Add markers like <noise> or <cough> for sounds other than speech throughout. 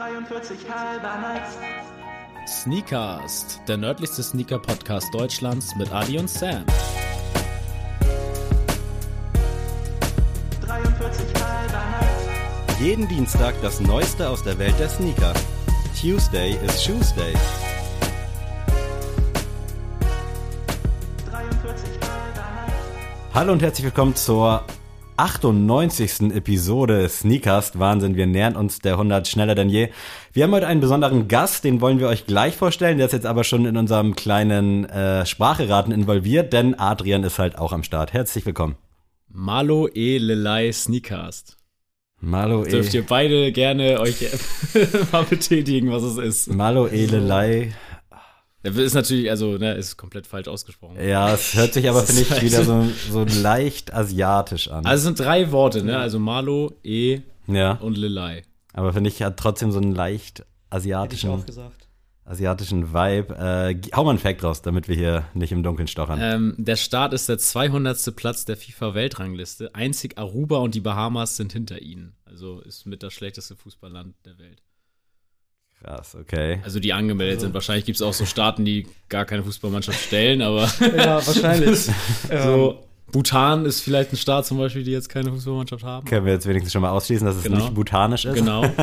43 halber Nights. Sneakast, der nördlichste Sneaker-Podcast Deutschlands mit Adi und Sam. 43 halber Nights. Jeden Dienstag das Neueste aus der Welt der Sneaker. Tuesday is Shoes Day. 43 halber Nights. Hallo und herzlich willkommen zur 98. Episode Sneakast. Wahnsinn, wir nähern uns der 100 schneller denn je. Wir haben heute einen besonderen Gast, den wollen wir euch gleich vorstellen. Der ist jetzt aber schon in unserem kleinen äh, Spracheraten involviert, denn Adrian ist halt auch am Start. Herzlich willkommen. Malo E. Lelei Sneakast. Malo Dürft E. ihr beide gerne euch <laughs> mal betätigen, was es ist. Malo Elelei. Das ist natürlich, also, ne, ist komplett falsch ausgesprochen. Ja, es hört sich aber, <laughs> finde ich, wieder so, so leicht asiatisch an. Also es sind drei Worte, ne? Also Malo, E ja, und Lelei. aber finde ich, hat trotzdem so einen leicht Hätte ich asiatischen, auch gesagt. asiatischen Vibe. Äh, hau mal einen Fact raus, damit wir hier nicht im Dunkeln stochern. Ähm, der Start ist der 200. Platz der FIFA-Weltrangliste. Einzig Aruba und die Bahamas sind hinter ihnen. Also ist mit das schlechteste Fußballland der Welt. Krass, okay. Also die angemeldet sind. Wahrscheinlich gibt es auch so Staaten, die gar keine Fußballmannschaft stellen, aber Ja, wahrscheinlich. <laughs> ähm, so Bhutan ist vielleicht ein Staat zum Beispiel, die jetzt keine Fußballmannschaft haben. Können wir jetzt wenigstens schon mal ausschließen, dass es Genau. nicht bhutanisch ist? Genau. <laughs>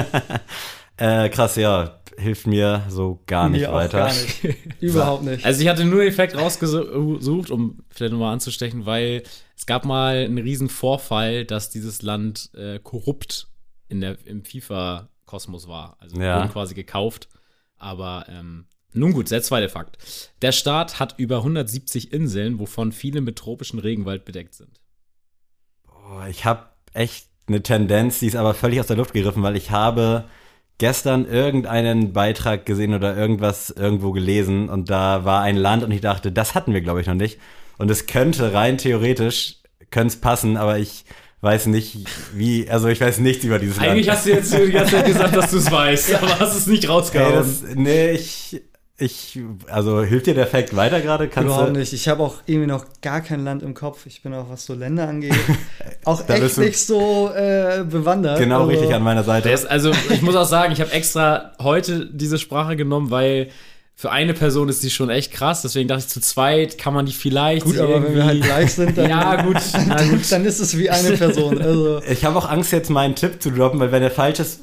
Äh, krass, ja. Hilft mir so gar nicht mir auch weiter. Gar nicht. <laughs> Überhaupt nicht. Also ich hatte nur den Effekt rausgesucht, um vielleicht nochmal anzustechen, weil es gab mal einen riesen Vorfall, dass dieses Land äh, korrupt in der, im FIFA-Kosmos war. Also Ja. wurden quasi gekauft. Aber ähm, nun gut, der zweite Fakt. Der Staat hat über 170 Inseln, wovon viele mit tropischem Regenwald bedeckt sind. Boah, ich habe echt eine Tendenz, die ist aber völlig aus der Luft gegriffen, weil ich habe gestern irgendeinen Beitrag gesehen oder irgendwas irgendwo gelesen und da war ein Land und ich dachte, das hatten wir glaube ich noch nicht und es könnte rein theoretisch könnte es passen, aber ich weiß nicht wie, also ich weiß nichts über dieses Eigentlich Land. hast du jetzt die ganze Zeit gesagt, dass du es weißt, <laughs> aber hast es nicht rausgehauen. das, nee, ich, ich, also hilft dir der Fact weiter gerade? Kannst Überhaupt du, nicht. Ich habe auch irgendwie noch gar kein Land im Kopf. Ich bin auch, was so Länder angeht, <laughs> auch Da echt nicht so äh, bewandert. Genau Also, richtig an meiner Seite. Ist, also, ich muss auch sagen, ich habe extra heute diese Sprache genommen, weil für eine Person ist die schon echt krass. Deswegen dachte ich, zu zweit kann man die vielleicht. Gut, aber wenn wir halt gleich sind, dann, <laughs> Ja, gut, na <laughs> gut. dann ist es wie eine Person. Also, <laughs> Ich habe auch Angst, jetzt meinen Tipp zu droppen, weil wenn der falsch ist,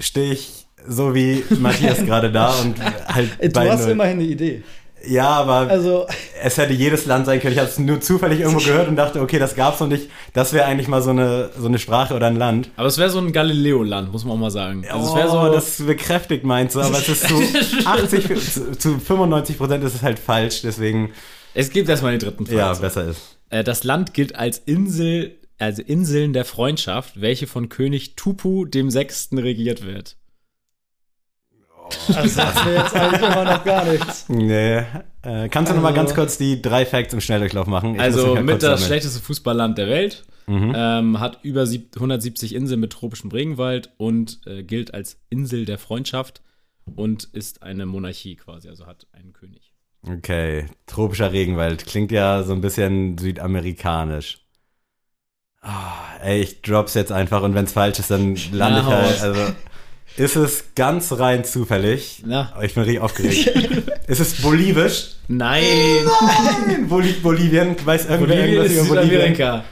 stehe ich so wie Matthias gerade da und halt du bei hast null. immerhin eine Idee. Ja, aber Also, es hätte jedes Land sein können. Ich habe es nur zufällig irgendwo <laughs> gehört und dachte, okay, das gab's noch nicht. Das wäre eigentlich mal so eine, so eine Sprache oder ein Land. Aber es wäre so ein Galileo-Land, muss man auch mal sagen. Also, es wäre so. oh, das bekräftigt meins so, aber es ist zu <laughs> 80, zu, zu 95 Prozent ist es halt falsch, deswegen, es gibt erstmal den dritten Fall. ja, besser ist. Äh, das Land gilt als Insel, also Inseln der Freundschaft, welche von König Tupu dem Sechsten regiert wird. Das sagt mir jetzt eigentlich immer noch gar nichts. Nee. Äh, kannst du noch mal Also- ganz kurz die drei Facts im Schnelldurchlauf machen? Ich Also mit das schlechteste Fußballland der Welt. Mhm. Ähm, hat über sieb- 170 Inseln mit tropischem Regenwald und äh, gilt als Insel der Freundschaft und ist eine Monarchie quasi, also hat einen König. Okay, tropischer Regenwald. Klingt ja so ein bisschen südamerikanisch. Ah, ey, ich drop's jetzt einfach und wenn's falsch ist, dann lande ich halt. Also, <laughs> ist es ganz rein zufällig? Na. Ich bin richtig aufgeregt. <laughs> ist es bolivisch? Nein! Wo liegt Bolivien? Weiß irgendwer Bolivien irgendwas ist über Bolivien?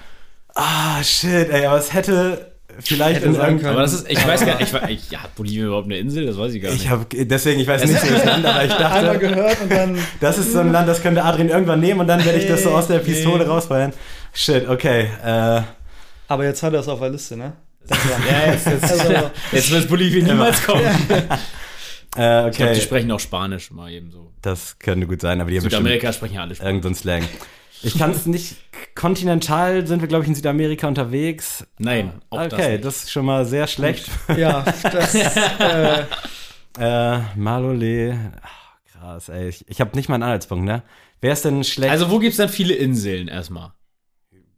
Ah, shit, ey, aber es hätte vielleicht Hätte irgendeinem. können. Aber das ist, ich weiß gar nicht, ich, ich, ja, hat Bolivien überhaupt eine Insel? Das weiß ich gar nicht. Ich habe deswegen, ich weiß nicht, wie das <laughs> Land, aber ich dachte, gehört und dann. das ist so ein Land, das könnte Adrian irgendwann nehmen und dann werde ich das so aus der Pistole Nee. rausfeuern. Shit, okay. Äh, Aber jetzt hat er es auf der Liste, ne? Ja, jetzt, jetzt, Also, jetzt wird Bolivien niemals kommen. <laughs> äh, Ich glaube, okay. die sprechen auch Spanisch mal eben so. Das könnte gut sein, aber die haben Südamerika sprechen ja alle Spanisch. irgendeinen Slang. Ich kann es nicht. Kontinental sind wir, glaube ich, in Südamerika unterwegs. Nein, auch das okay, nicht. das, ist schon mal sehr schlecht. ja, das. <laughs> Äh, äh, Malole. Ach, krass, ey. Ich, ich habe nicht mal einen Anhaltspunkt, ne? Wer ist denn schlecht? Also, wo gibt's denn viele Inseln erstmal?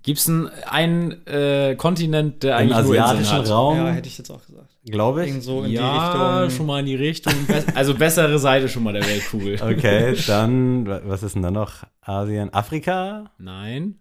Gibt's einen, einen äh, Kontinent, der im eigentlich nur Inseln asiatischen? Raum, ja, hätte ich jetzt auch gesagt. glaube ich. Irgend so in ja, die Richtung. schon mal in die Richtung. Also bessere Seite schon mal der Weltkugel. <laughs> Okay, dann, wa- was ist denn da noch? Asien, Afrika, Nein.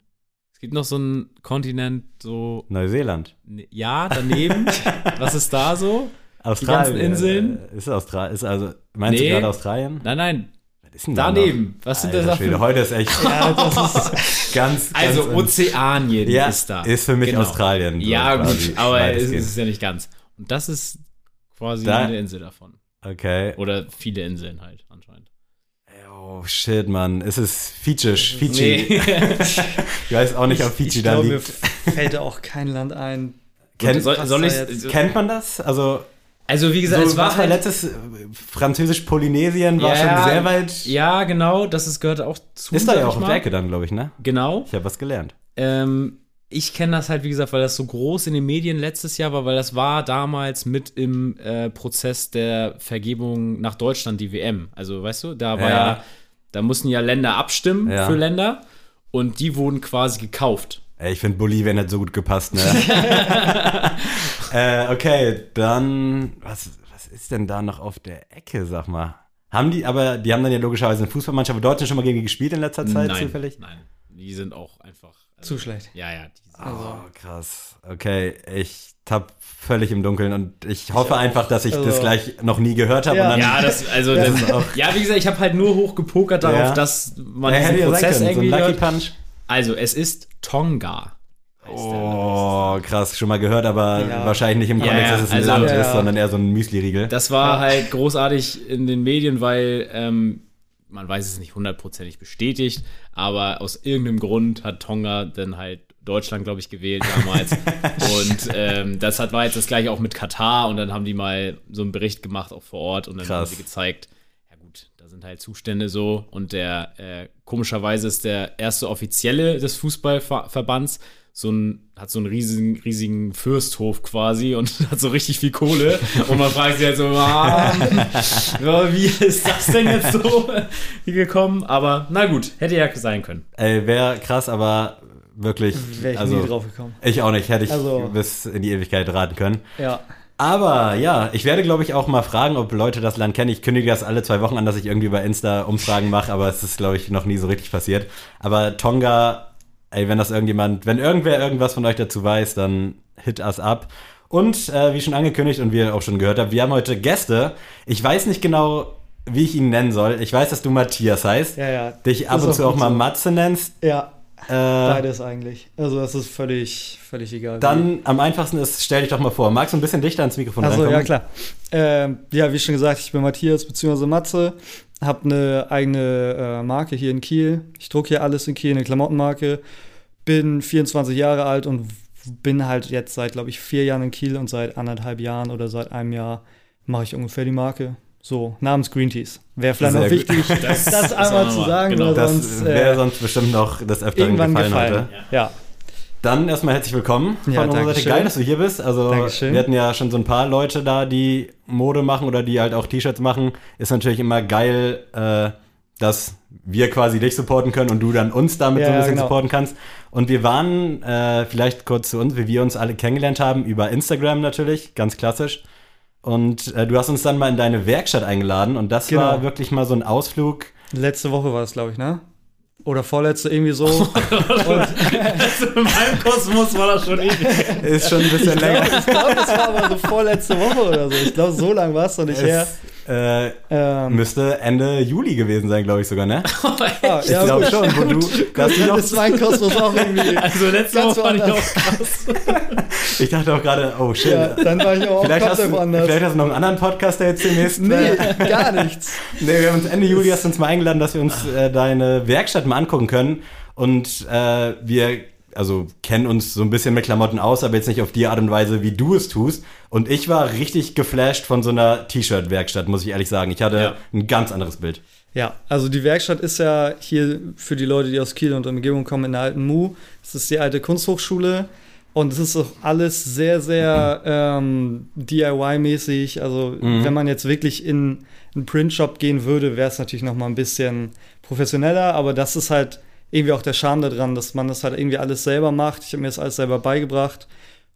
Es gibt noch so einen Kontinent, so. Neuseeland, ne- Ja, daneben. <laughs> Was ist da so? Australien. ganzen Inseln. Äh, Ist Australien? Ist also, meinst Nee. du gerade Australien? Nein, nein, ist denn da daneben. noch? Was sind das da Schwede, für... heute ist echt <laughs> Ja, das ist, <laughs> ganz, Also ganz Ozeanien Ja, ist da. ist für mich Australien, so Ja, gut, aber es weitestgehend. ist ja nicht ganz. Und das ist quasi Da- eine Insel davon. Okay. Oder viele Inseln halt anscheinend. Oh, shit, Mann. Ist es Fidschisch? Fiji? Nee. <laughs> Ich weiß auch nicht, ob Fiji ich da glaube, mir liegt. fällt da auch kein Land ein. Kennt, soll, soll da ich, kennt man das? Also, also wie gesagt, so, es war halt, letztes äh, Französisch-Polynesien war Ja, schon sehr weit. Ja, genau, das ist, gehört auch zu. ist da ja auch die Ecke dann, glaube ich, ne? Genau. Ich habe was gelernt. Ähm, ich kenne das halt, wie gesagt, weil das so groß in den Medien letztes Jahr war, weil das war damals mit im äh, Prozess der Vergebung nach Deutschland, die WM. Also, weißt du, da war Ja. ja, da mussten ja Länder abstimmen für Länder und die wurden quasi gekauft. Ey, ich finde Bolivien hat so gut gepasst, ne? <laughs> äh, okay, dann, was, was ist denn da noch auf der Ecke, sag mal? Haben die, aber die haben dann ja logischerweise eine Fußballmannschaft. Haben Deutschland schon mal gegen die gespielt in letzter Zeit nein, zufällig? nein, die sind auch einfach also, Zu schlecht. Ja, ja. Die sind, Oh, krass. Okay, ich tapp völlig im Dunkeln und ich hoffe einfach, dass ich das Also- gleich noch nie gehört habe. Ja. ja, das, also, Ja. <laughs> das, ja, wie gesagt, ich habe halt nur hochgepokert darauf, Ja. dass man Ja, diesen ja Prozess können, so ein irgendwie Lucky hört. Also, es ist Tonga. Oh, krass, schon mal gehört, aber Ja. wahrscheinlich nicht im Kontext, ja, dass es ein also- Land Ja. ist, sondern eher so ein Müsli-Riegel. Das war Ja. halt großartig in den Medien, weil ähm, man weiß es nicht hundertprozentig bestätigt, aber aus irgendeinem Grund hat Tonga dann halt Deutschland, glaube ich, gewählt damals. <laughs> und ähm, das hat, war jetzt das gleiche auch mit Katar und dann haben die mal so einen Bericht gemacht, auch vor Ort, und dann haben Krass. sie gezeigt, gut, da sind halt Zustände so und der, äh, komischerweise ist der erste Offizielle des Fußballverbands so ein, hat so einen riesigen, riesigen Fürsthof quasi und <laughs> hat so richtig viel Kohle. Und man fragt sich halt so, ja, <laughs> wie ist das denn jetzt so <laughs> gekommen? Aber na gut, hätte ja sein können. Ey, wäre krass, aber wirklich, Wäre ich also nie drauf gekommen. ich auch nicht, hätte ich Also- bis in die Ewigkeit raten können. Ja. Aber ja, ich werde, glaube ich, auch mal fragen, ob Leute das Land kennen. Ich kündige das alle zwei Wochen an, dass ich irgendwie bei Insta Umfragen mache, aber es ist, glaube ich, noch nie so richtig passiert. Aber Tonga, ey, wenn das irgendjemand, wenn irgendwer irgendwas von euch dazu weiß, dann hit us up. Und äh, wie schon angekündigt und wie ihr auch schon gehört habt, wir haben heute Gäste. Ich weiß nicht genau, wie ich ihn nennen soll. Ich weiß, dass du Matthias heißt. Ja, ja. Dich ab und zu auch mal. Matze nennst. Ja, Äh, beides eigentlich. Also das ist völlig, völlig egal. dann am einfachsten ist, stell dich doch mal vor. Magst du ein bisschen dichter ans Mikrofon Achso, reinkommen? ja klar. Ähm, ja, wie schon gesagt, ich bin Matthias bzw. Matze, habe eine eigene äh, Marke hier in Kiel. Ich drucke hier alles in Kiel, eine Klamottenmarke. Bin 24 Jahre alt und bin halt jetzt seit, glaube ich, vier Jahren in Kiel und seit anderthalb Jahren oder seit einem Jahr mache ich ungefähr die Marke. So, namens Green Teas. Wäre vielleicht Sehr noch wichtig, <laughs> das, das einmal zu sagen, genau. weil Das sonst wäre äh, sonst bestimmt noch Öfteren irgendwann gefallen, gefallen. heute. Ja. Dann erstmal herzlich willkommen Ja, von unserer Seite. Geil, dass du hier bist. Also Dankeschön. wir hatten ja schon so ein paar Leute da, die Mode machen oder die halt auch T-Shirts machen. Ist natürlich immer geil, äh, dass wir quasi dich supporten können und du dann uns damit so ein Ja, bisschen genau. supporten kannst. Und wir waren äh, vielleicht kurz zu uns, wie wir uns alle kennengelernt haben, über Instagram natürlich, ganz klassisch. Und äh, du hast uns dann mal in deine Werkstatt eingeladen und das Genau. war wirklich mal so ein Ausflug. Letzte Woche war es, glaube ich, ne? Oder vorletzte, irgendwie so. <laughs> In meinem Kosmos war das schon ewig. Ist schon ein bisschen ich länger. glaube, glaub, das war aber so vorletzte Woche oder so. Ich glaube, so lang war es noch nicht her. Es, äh, Ähm, müsste Ende Juli gewesen sein, glaube ich sogar, ne? <laughs> ah, Ich ja, glaube gut. schon, wo du, du Dann noch, ist mein Kosmos auch irgendwie. <laughs> Also letzte Woche fand ich auch krass. Ich dachte auch gerade, oh shit. Ja, dann war ich aber auch vielleicht, hast komplett du, woanders. vielleicht hast du noch einen anderen Podcast, der jetzt demnächst. Nee, Äh, <laughs> gar nichts. <laughs> nee, wir haben uns Ende Juli hast du uns mal eingeladen, dass wir uns äh, deine Werkstatt mal angucken können. Und äh, wir, also kennen uns so ein bisschen mit Klamotten aus, aber jetzt nicht auf die Art und Weise, wie du es tust. Und ich war richtig geflasht von so einer T-Shirt-Werkstatt, muss ich ehrlich sagen. Ich hatte Ja. ein ganz anderes Bild. Ja, also die Werkstatt ist ja hier für die Leute, die aus Kiel und Umgebung kommen, in der alten Mu. Das ist die alte Kunsthochschule. Und es ist auch alles sehr, sehr ähm, DIY-mäßig. Also, Mhm. wenn man jetzt wirklich in einen Printshop gehen würde, wäre es natürlich noch mal ein bisschen professioneller. Aber das ist halt irgendwie auch der Charme daran, dass man das halt irgendwie alles selber macht. Ich habe mir das alles selber beigebracht.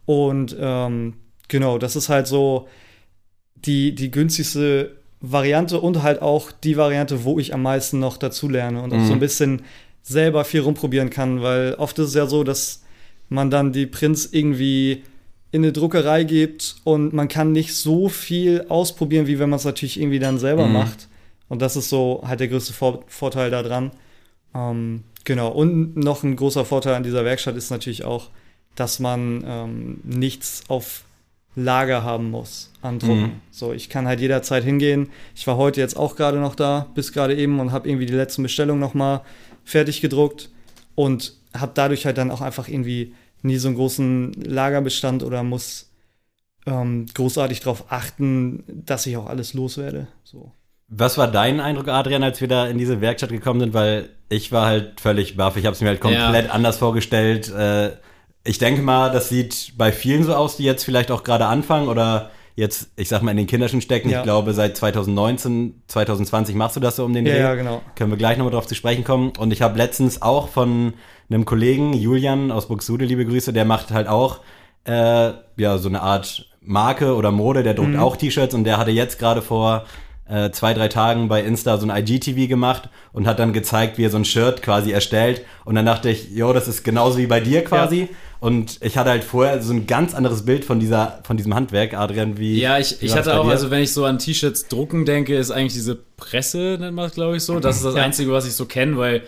Und ähm, genau, das ist halt so die, die günstigste Variante und halt auch die Variante, wo ich am meisten noch dazu lerne und auch Mhm. so ein bisschen selber viel rumprobieren kann, weil oft ist es ja so, dass man dann die Prints irgendwie in eine Druckerei geht und man kann nicht so viel ausprobieren, wie wenn man es natürlich irgendwie dann selber Mhm. macht. Und das ist so halt der größte Vor Vorteil daran. Ähm, genau. Und noch ein großer Vorteil an dieser Werkstatt ist natürlich auch, dass man ähm, nichts auf Lager haben muss an Drucken. Mhm. So, ich kann halt jederzeit hingehen. Ich war heute jetzt auch gerade noch da, bis gerade eben und habe irgendwie die letzten Bestellungen noch mal fertig gedruckt und habe dadurch halt dann auch einfach irgendwie nie so einen großen Lagerbestand oder muss ähm, großartig darauf achten, dass ich auch alles loswerde. So. Was war dein Eindruck, Adrian, als wir da in diese Werkstatt gekommen sind? Weil ich war halt völlig baff. Ich habe es mir halt komplett anders vorgestellt. Äh, ich denke mal, das sieht bei vielen so aus, die jetzt vielleicht auch gerade anfangen oder jetzt, ich sag mal, in den Kinderschuhen stecken. Ja. Ich glaube, seit 2019, 2020 machst du das so um den Ja, Dreh. ja, genau. Können wir gleich nochmal drauf zu sprechen kommen. Und ich habe letztens auch von einem Kollegen, Julian aus Buxtehude, liebe Grüße, der macht halt auch äh, ja so eine Art Marke oder Mode, der druckt auch T-Shirts und der hatte jetzt gerade vor äh, zwei, drei Tagen bei Insta so ein IGTV gemacht und hat dann gezeigt, wie er so ein Shirt quasi erstellt. Und dann dachte ich, jo, das ist genauso wie bei dir quasi. Und ich hatte halt vorher so ein ganz anderes Bild von dieser, von diesem Handwerk, Adrian, wie. Ja, ich, ich hatte auch, also wenn ich so an T-Shirts drucken denke, ist eigentlich diese Presse, nennt man es, glaube ich, so. Das ist das Ja. Einzige, was ich so kenne, weil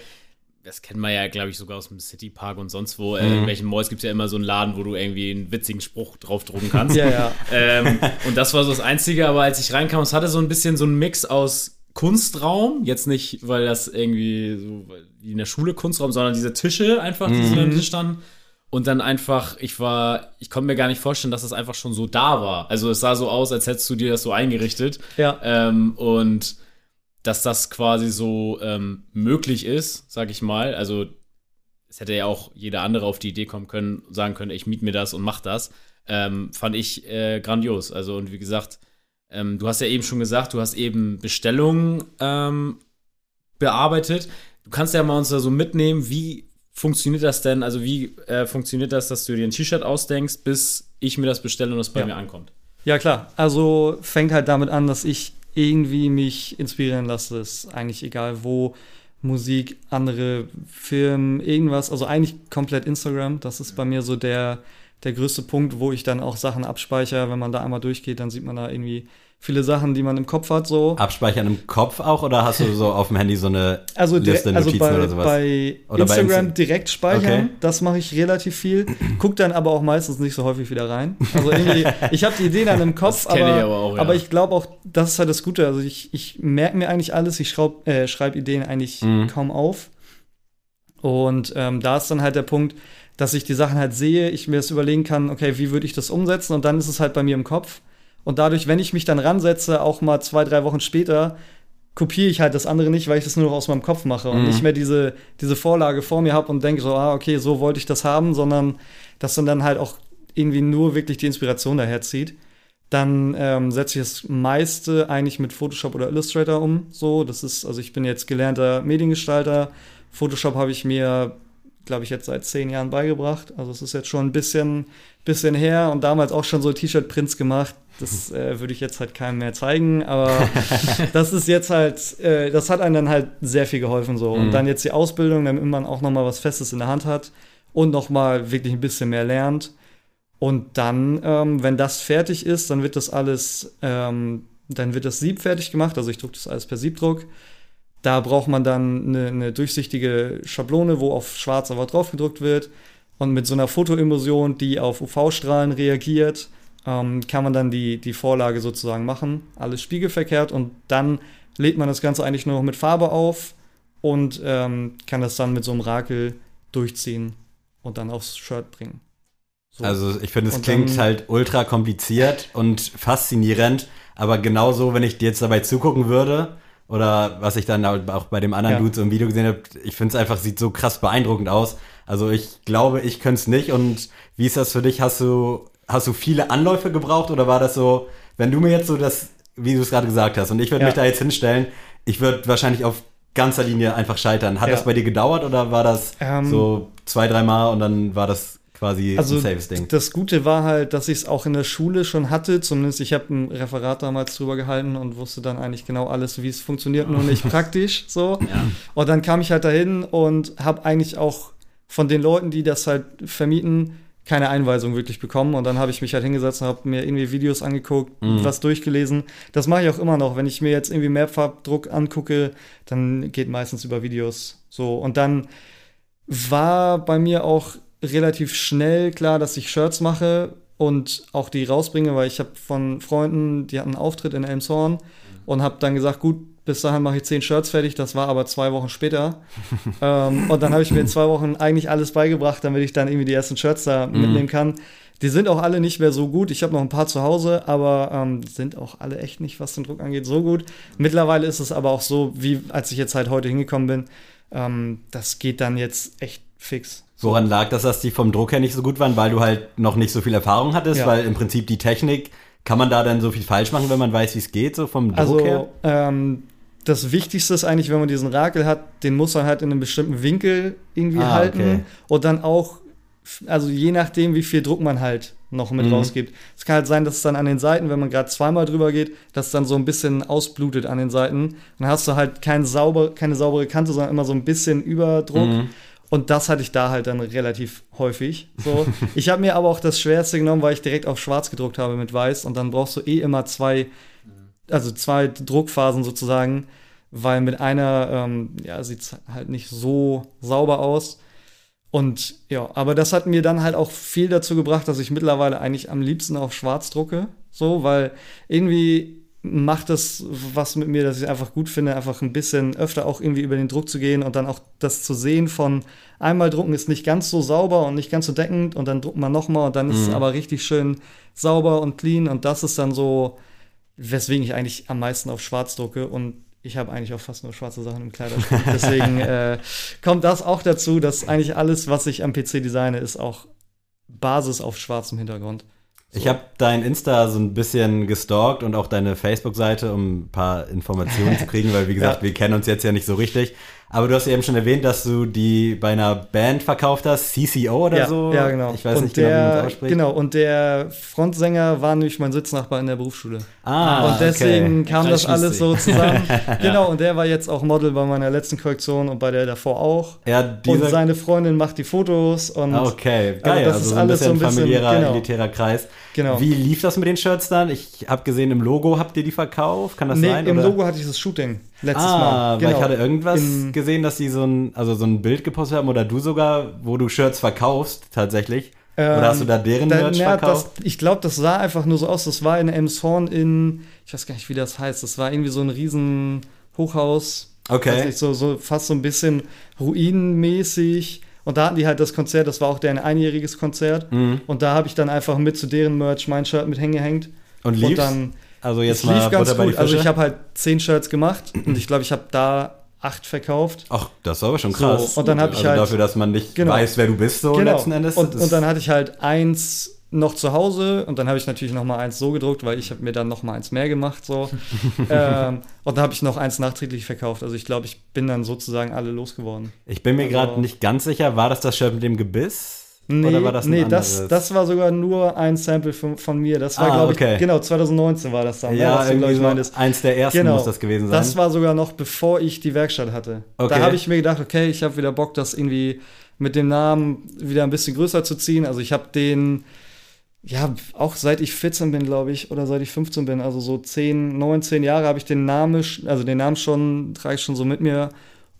das kennt man ja, glaube ich, sogar aus dem City Park und sonst wo. Äh, Mhm. in welchen Malls gibt es ja immer so einen Laden, wo du irgendwie einen witzigen Spruch draufdrucken kannst. <laughs> Ja, ja. ähm, und das war so das Einzige, aber als ich reinkam, es hatte so ein bisschen so einen Mix aus Kunstraum, jetzt nicht, weil das irgendwie so wie in der Schule Kunstraum, sondern diese Tische einfach, die so am Tisch standen. Und dann einfach, ich war, ich konnte mir gar nicht vorstellen, dass das einfach schon so da war. Also es sah so aus, als hättest du dir das so eingerichtet. Ja. Ähm, und dass das quasi so ähm, möglich ist, sag ich mal. Also es hätte ja auch jeder andere auf die Idee kommen können, sagen können, ich miet mir das und mach das. Ähm, fand ich äh, grandios. Also und wie gesagt, ähm, du hast ja eben schon gesagt, du hast eben Bestellungen ähm, bearbeitet. Du kannst ja mal uns da so mitnehmen, wie funktioniert das denn? Also wie äh, funktioniert das, dass du dir ein T-Shirt ausdenkst, bis ich mir das bestelle und es bei Ja. mir ankommt? Ja, klar. Also fängt halt damit an, dass ich irgendwie mich inspirieren lasse. Ist eigentlich egal wo. Musik, andere Filme, irgendwas. Also eigentlich komplett Instagram. Das ist bei mir so der, der größte Punkt, wo ich dann auch Sachen abspeichere. Wenn man da einmal durchgeht, dann sieht man da irgendwie viele Sachen, die man im Kopf hat. So. Abspeichern im Kopf auch oder hast du so auf dem Handy so eine Also, Liste, also Notizen bei, oder sowas? bei Oder bei Instagram Insta- direkt speichern, Okay. das mache ich relativ viel. Guck dann aber auch meistens nicht so häufig wieder rein. Also irgendwie, ich habe die Idee dann im Kopf, Das aber, ich aber auch, ja. aber ich glaube auch, das ist halt das Gute. Also ich, ich merke mir eigentlich alles, ich äh, schreibe Ideen eigentlich Mhm. kaum auf. Und ähm, da ist dann halt der Punkt, dass ich die Sachen halt sehe, ich mir das überlegen kann, okay, wie würde ich das umsetzen? Und dann ist es halt bei mir im Kopf. Und dadurch, wenn ich mich dann ransetze, auch mal zwei, drei Wochen später, kopiere ich halt das andere nicht, weil ich das nur noch aus meinem Kopf mache und Mhm. nicht mehr diese, diese Vorlage vor mir habe und denke so, ah, okay, so wollte ich das haben, sondern dass dann dann halt auch irgendwie nur wirklich die Inspiration daher zieht. Dann ähm, setze ich das meiste eigentlich mit Photoshop oder Illustrator um. So, das ist, also ich bin jetzt gelernter Mediengestalter. Photoshop habe ich mir, glaube ich, jetzt seit zehn Jahren beigebracht. Also es ist jetzt schon ein bisschen, bisschen her und damals auch schon so T-Shirt-Prints gemacht. Das äh, würde ich jetzt halt keinem mehr zeigen, aber <laughs> das ist jetzt halt, äh, das hat einem dann halt sehr viel geholfen so. Und Mhm. dann jetzt die Ausbildung, damit man auch noch mal was Festes in der Hand hat und noch mal wirklich ein bisschen mehr lernt. Und dann, ähm, wenn das fertig ist, dann wird das alles, ähm, dann wird das Sieb fertig gemacht. Also ich drucke das alles per Siebdruck. Da braucht man dann eine, eine durchsichtige Schablone, wo auf schwarz aber drauf gedruckt wird. Und mit so einer Fotoemulsion, die auf UV-Strahlen reagiert, ähm, kann man dann die, die Vorlage sozusagen machen. Alles spiegelverkehrt und dann lädt man das Ganze eigentlich nur noch mit Farbe auf und ähm, kann das dann mit so einem Rakel durchziehen und dann aufs Shirt bringen. So. Also ich finde, es Und klingt dann- halt ultra kompliziert und faszinierend, aber genauso, wenn ich dir jetzt dabei zugucken würde, oder was ich dann auch bei dem anderen Ja. Dude so im Video gesehen habe, ich finde es einfach, sieht so krass beeindruckend aus. Also ich glaube, ich könnte es nicht. Und wie ist das für dich? Hast du, hast du viele Anläufe gebraucht oder war das so, wenn du mir jetzt so das, wie du es gerade gesagt hast, und ich würde Ja. mich da jetzt hinstellen, ich würde wahrscheinlich auf ganzer Linie einfach scheitern. Hat Ja. das bei dir gedauert oder war das Ähm, so zwei, dreimal und dann war das quasi Also ein safes Ding? das Gute war halt, dass ich es auch in der Schule schon hatte. Zumindest ich habe ein Referat damals drüber gehalten und wusste dann eigentlich genau alles, wie es funktioniert, nur nicht <laughs> praktisch so. Ja. Und dann kam ich halt dahin und habe eigentlich auch von den Leuten, die das halt vermieten, keine Einweisung wirklich bekommen. Und dann habe ich mich halt hingesetzt und habe mir irgendwie Videos angeguckt, Mhm. was durchgelesen. Das mache ich auch immer noch. Wenn ich mir jetzt irgendwie Mehrfarbdruck angucke, dann geht meistens über Videos. So. Und dann war bei mir auch relativ schnell klar, dass ich Shirts mache und auch die rausbringe, weil ich habe von Freunden, die hatten einen Auftritt in Elmshorn und habe dann gesagt, gut, bis dahin mache ich zehn Shirts fertig. Das war aber zwei Wochen später. <laughs> ähm, und dann habe ich mir in zwei Wochen eigentlich alles beigebracht, damit ich dann irgendwie die ersten Shirts da mitnehmen kann. Die sind auch alle nicht mehr so gut. Ich habe noch ein paar zu Hause, aber ähm, sind auch alle echt nicht, was den Druck angeht, so gut. Mittlerweile ist es aber auch so, wie als ich jetzt halt heute hingekommen bin, ähm, das geht dann jetzt echt fix. Woran lag das, dass die vom Druck her nicht so gut waren? Weil du halt noch nicht so viel Erfahrung hattest, Ja. weil im Prinzip die Technik, kann man da dann so viel falsch machen, wenn man weiß, wie es geht, so vom Druck her? Also ähm, das Wichtigste ist eigentlich, wenn man diesen Rakel hat, den muss man halt in einem bestimmten Winkel irgendwie Ah, halten okay. und dann auch, also je nachdem, wie viel Druck man halt noch mit Mhm. rausgibt. Es kann halt sein, dass es dann an den Seiten, wenn man gerade zweimal drüber geht, dass es dann so ein bisschen ausblutet an den Seiten. Dann hast du halt kein sauber, keine saubere Kante, sondern immer so ein bisschen Überdruck. Mhm. Und das hatte ich da halt dann relativ häufig. So. <laughs> ich habe mir aber auch das Schwerste genommen, weil ich direkt auf schwarz gedruckt habe mit weiß. Und dann brauchst du eh immer zwei, also zwei Druckphasen sozusagen, weil mit einer, ähm, ja, sieht es halt nicht so sauber aus. Und ja, aber das hat mir dann halt auch viel dazu gebracht, dass ich mittlerweile eigentlich am liebsten auf schwarz drucke. So, weil irgendwie macht das was mit mir, dass ich es einfach gut finde, einfach ein bisschen öfter auch irgendwie über den Druck zu gehen und dann auch das zu sehen von einmal drucken ist nicht ganz so sauber und nicht ganz so deckend und dann druckt man nochmal und dann ist es Mhm. aber richtig schön sauber und clean und das ist dann so, weswegen ich eigentlich am meisten auf schwarz drucke und ich habe eigentlich auch fast nur schwarze Sachen im Kleiderschrank. <laughs> Deswegen äh, kommt das auch dazu, dass eigentlich alles, was ich am PC designe, ist auch Basis auf schwarzem Hintergrund. Ich habe dein Insta so ein bisschen gestalkt und auch deine Facebook-Seite, um ein paar Informationen zu kriegen, weil wie <laughs> gesagt, Ja. wir kennen uns jetzt ja nicht so richtig. Aber du hast eben schon erwähnt, dass du die bei einer Band verkauft hast, CCO oder ja, so. ja, genau. Ich weiß und nicht genau, wie man der, es ausspricht. Genau, und der Frontsänger war nämlich mein Sitznachbar in der Berufsschule. Ah, und deswegen okay. kam das alles so zusammen. <laughs> Genau, und der war jetzt auch Model bei meiner letzten Kollektion und bei der davor auch. Ja, Und dieser, seine Freundin macht die Fotos und okay, Aber geil. das also ist so ein alles ein bisschen- familiärer, genau. elitärer Kreis. Genau. Wie lief das mit den Shirts dann? Ich habe gesehen, im Logo habt ihr die verkauft. Kann das nee, sein? im oder? Logo hatte ich das Shooting letztes ah, Mal. Genau. weil ich hatte irgendwas Im- gesehen, dass die so ein, also so ein Bild gepostet haben oder du sogar, wo du Shirts verkaufst tatsächlich. oder hast du da deren da, Merch na, verkauft? Das, ich glaube, das sah einfach nur so aus. Das war in Elmshorn in, ich weiß gar nicht, wie das heißt. Das war irgendwie so ein riesen Hochhaus. Okay. Nicht, so, so fast so ein bisschen ruinenmäßig. Und da hatten die halt das Konzert, das war auch deren einjähriges Konzert. Mhm. Und da habe ich dann einfach mit zu deren Merch mein Shirt mit hingehängt. Und Und lief's? dann also jetzt es mal lief ganz gut. Also ich habe halt zehn Shirts gemacht und ich glaube, ich habe da acht verkauft. Ach, das war aber schon So, krass. und dann hab ich also halt- dafür, dass man nicht Genau. weiß, wer du bist, so Genau. letzten Endes. Und, und dann hatte ich halt eins noch zu Hause und dann habe ich natürlich noch mal eins so gedruckt, weil ich habe mir dann noch mal eins mehr gemacht so. <laughs> ähm, und dann habe ich noch eins nachträglich verkauft. Also ich glaube, ich bin dann sozusagen alle losgeworden. ich bin mir also- gerade nicht ganz sicher, war das das Shirt mit dem Gebiss? Nee, oder war das nee das, das war sogar nur ein Sample von, von mir. Das war, Ah, glaube okay. ich, genau, 2019 war das dann, ne, ja, was du, ich, so meintest. eins der ersten Genau. muss das gewesen sein. Das war sogar noch bevor ich die Werkstatt hatte. Okay. Da habe ich mir gedacht, okay, ich habe wieder Bock, das irgendwie mit dem Namen wieder ein bisschen größer zu ziehen. Also ich habe den, ja, auch seit ich 14 bin, glaube ich, oder seit ich 15 bin, also so 10, 19 Jahre habe ich den Namen, also den Namen schon, trage ich schon so mit mir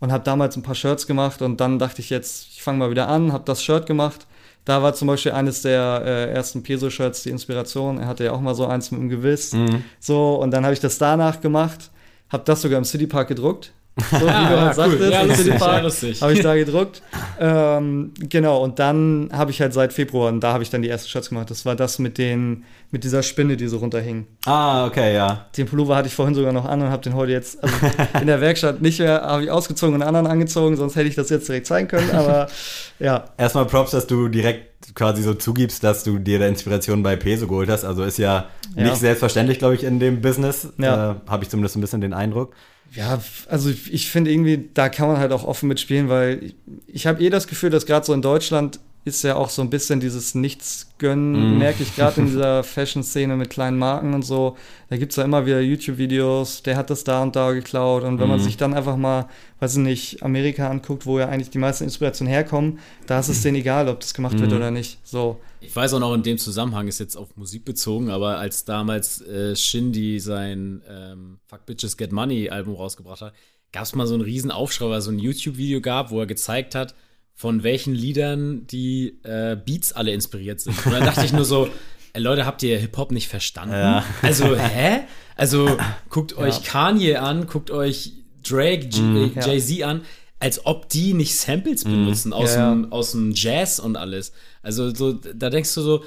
und habe damals ein paar Shirts gemacht und dann dachte ich jetzt, ich fange mal wieder an, habe das Shirt gemacht. Da war zum Beispiel eines der äh, ersten Peso-Shirts die Inspiration. Er hatte ja auch mal so eins mit dem Gewiss. Mhm. So, und dann habe ich das danach gemacht, habe das sogar im Citypark gedruckt. So, wie Ah, du ja, halt sagtest, cool. Ja, im lustig, ja, lustig. habe ich da gedruckt. <laughs> ähm, genau, und dann habe ich halt seit Februar, und da habe ich dann die ersten Shirts gemacht. Das war das mit den, mit dieser Spinne, die so runterhing. Ah, okay, ja. Den Pullover hatte ich vorhin sogar noch an und habe den heute jetzt also <laughs> in der Werkstatt nicht mehr, habe ich ausgezogen und einen anderen angezogen, sonst hätte ich das jetzt direkt zeigen können, aber <laughs> ja. Erstmal Props, dass du direkt quasi so zugibst, dass du dir der Inspiration bei Peso geholt hast. Also ist ja, Ja. nicht selbstverständlich, glaube ich, in dem Business. Ja. Äh, Habe ich zumindest ein bisschen den Eindruck. Ja, also ich- finde irgendwie, da kann man halt auch offen mitspielen, weil ich, ich habe eh das Gefühl, dass gerade so in Deutschland ist ja auch so ein bisschen dieses Nichts-Gönnen, Mm. merke ich gerade in dieser <laughs> Fashion-Szene mit kleinen Marken und so. Da gibt es ja immer wieder YouTube-Videos, der hat das da und da geklaut. Und wenn man Mm. sich dann einfach mal, weiß ich nicht, Amerika anguckt, wo ja eigentlich die meisten Inspirationen herkommen, da ist es denen egal, ob das gemacht wird Mm. oder nicht. So. Ich weiß auch noch in dem Zusammenhang, ist jetzt auf Musik bezogen, aber als damals äh, Shindy sein ähm, Fuck Bitches Get Money Album rausgebracht hat, gab es mal so einen riesen Aufschrei, weil es so ein YouTube-Video gab, wo er gezeigt hat, von welchen Liedern die äh, Beats alle inspiriert sind. Und dann dachte ich nur so, ey, Leute, habt ihr Hip-Hop nicht verstanden? Ja. Also, hä? Also, guckt euch Kanye an, guckt euch Drake, J- Ja. Jay-Z an, als ob die nicht Samples benutzen aus, Ja, ja. dem, aus dem Jazz und alles. Also, so, da denkst du so,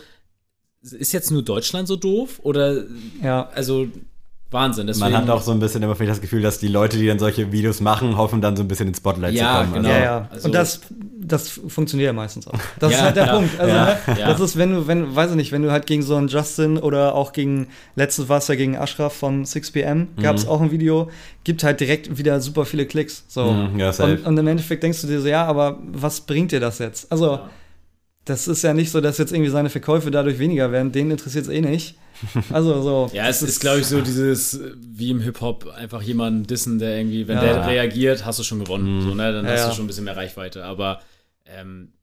ist jetzt nur Deutschland so doof? Oder, Ja. also, Wahnsinn. Deswegen, Man hat auch so ein bisschen immer vielleicht das Gefühl, dass die Leute, die dann solche Videos machen, hoffen dann so ein bisschen ins Spotlight Ja, zu kommen. genau. Ja, ja. Also- und das, das funktioniert ja meistens auch. <laughs> Das Ja, ist halt der ja, Punkt. Also, ja, ne, ja. das ist, wenn du, wenn, weiß ich nicht, wenn du halt gegen so einen Justin oder auch gegen, letztes war es ja gegen Ashraf von 6pm, gab Mhm. es auch ein Video, gibt halt direkt wieder super viele Klicks. So. Mhm, und, und im Endeffekt denkst du dir so, ja, aber was bringt dir das jetzt? Also, das ist ja nicht so, dass jetzt irgendwie seine Verkäufe dadurch weniger werden. Den interessiert es eh nicht. Also so. <laughs> Ja, es das ist, glaube ich, so dieses, äh, wie im Hip-Hop, einfach jemanden dissen, der irgendwie, wenn Ja. der reagiert, hast du schon gewonnen. So, ne? Dann Ja, hast ja. du schon ein bisschen mehr Reichweite. Aber ähm,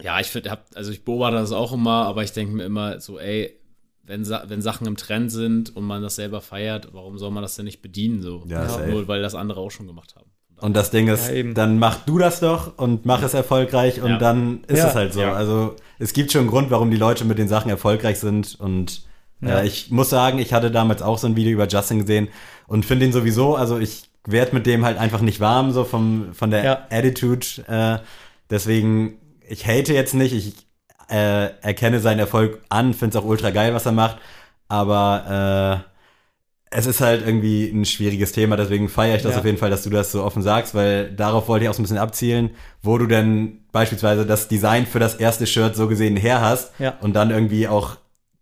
ja, ich finde, also ich beobachte das auch immer, aber ich denke mir immer so, ey, wenn, wenn Sachen im Trend sind und man das selber feiert, warum soll man das denn nicht bedienen? So? Ja. Nur weil das andere auch schon gemacht haben. Und das Ding ist, Ja, eben. dann mach du das doch und mach es erfolgreich und Ja. dann ist Ja. es halt so. Ja. Also es gibt schon einen Grund, warum die Leute mit den Sachen erfolgreich sind und Ja. äh, ich muss sagen, ich hatte damals auch so ein Video über Justin gesehen und finde ihn sowieso, also ich werde mit dem halt einfach nicht warm, so vom, von der Ja. Attitude. Äh, deswegen, ich hate jetzt nicht, ich äh, erkenne seinen Erfolg an, finde es auch ultra geil, was er macht, aber äh, es ist halt irgendwie ein schwieriges Thema, deswegen feiere ich das Ja. auf jeden Fall, dass du das so offen sagst, weil darauf wollte ich auch so ein bisschen abzielen, wo du denn beispielsweise das Design für das erste Shirt so gesehen her hast Ja. und dann irgendwie auch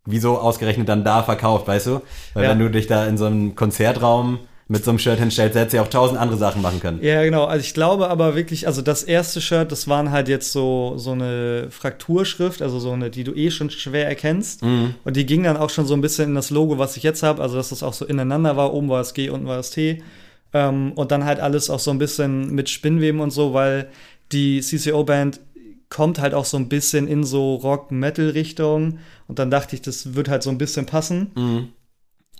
wieso ausgerechnet dann da verkauft, weißt du? Weil Ja. wenn du dich da in so einem Konzertraum mit so einem Shirt hinstellst, hättest du ja auch tausend andere Sachen machen können. Ja, genau. Also ich glaube aber wirklich, also das erste Shirt, das waren halt jetzt so, so eine Frakturschrift, also so eine, die du eh schon schwer erkennst. Mhm. Und die ging dann auch schon so ein bisschen in das Logo, was ich jetzt habe, also dass das auch so ineinander war. Oben war das G, unten war das T. Ähm, und dann halt alles auch so ein bisschen mit Spinnweben und so, weil die CCO-Band kommt halt auch so ein bisschen in so Rock-Metal-Richtung. Und dann dachte ich, das wird halt so ein bisschen passen. Mhm.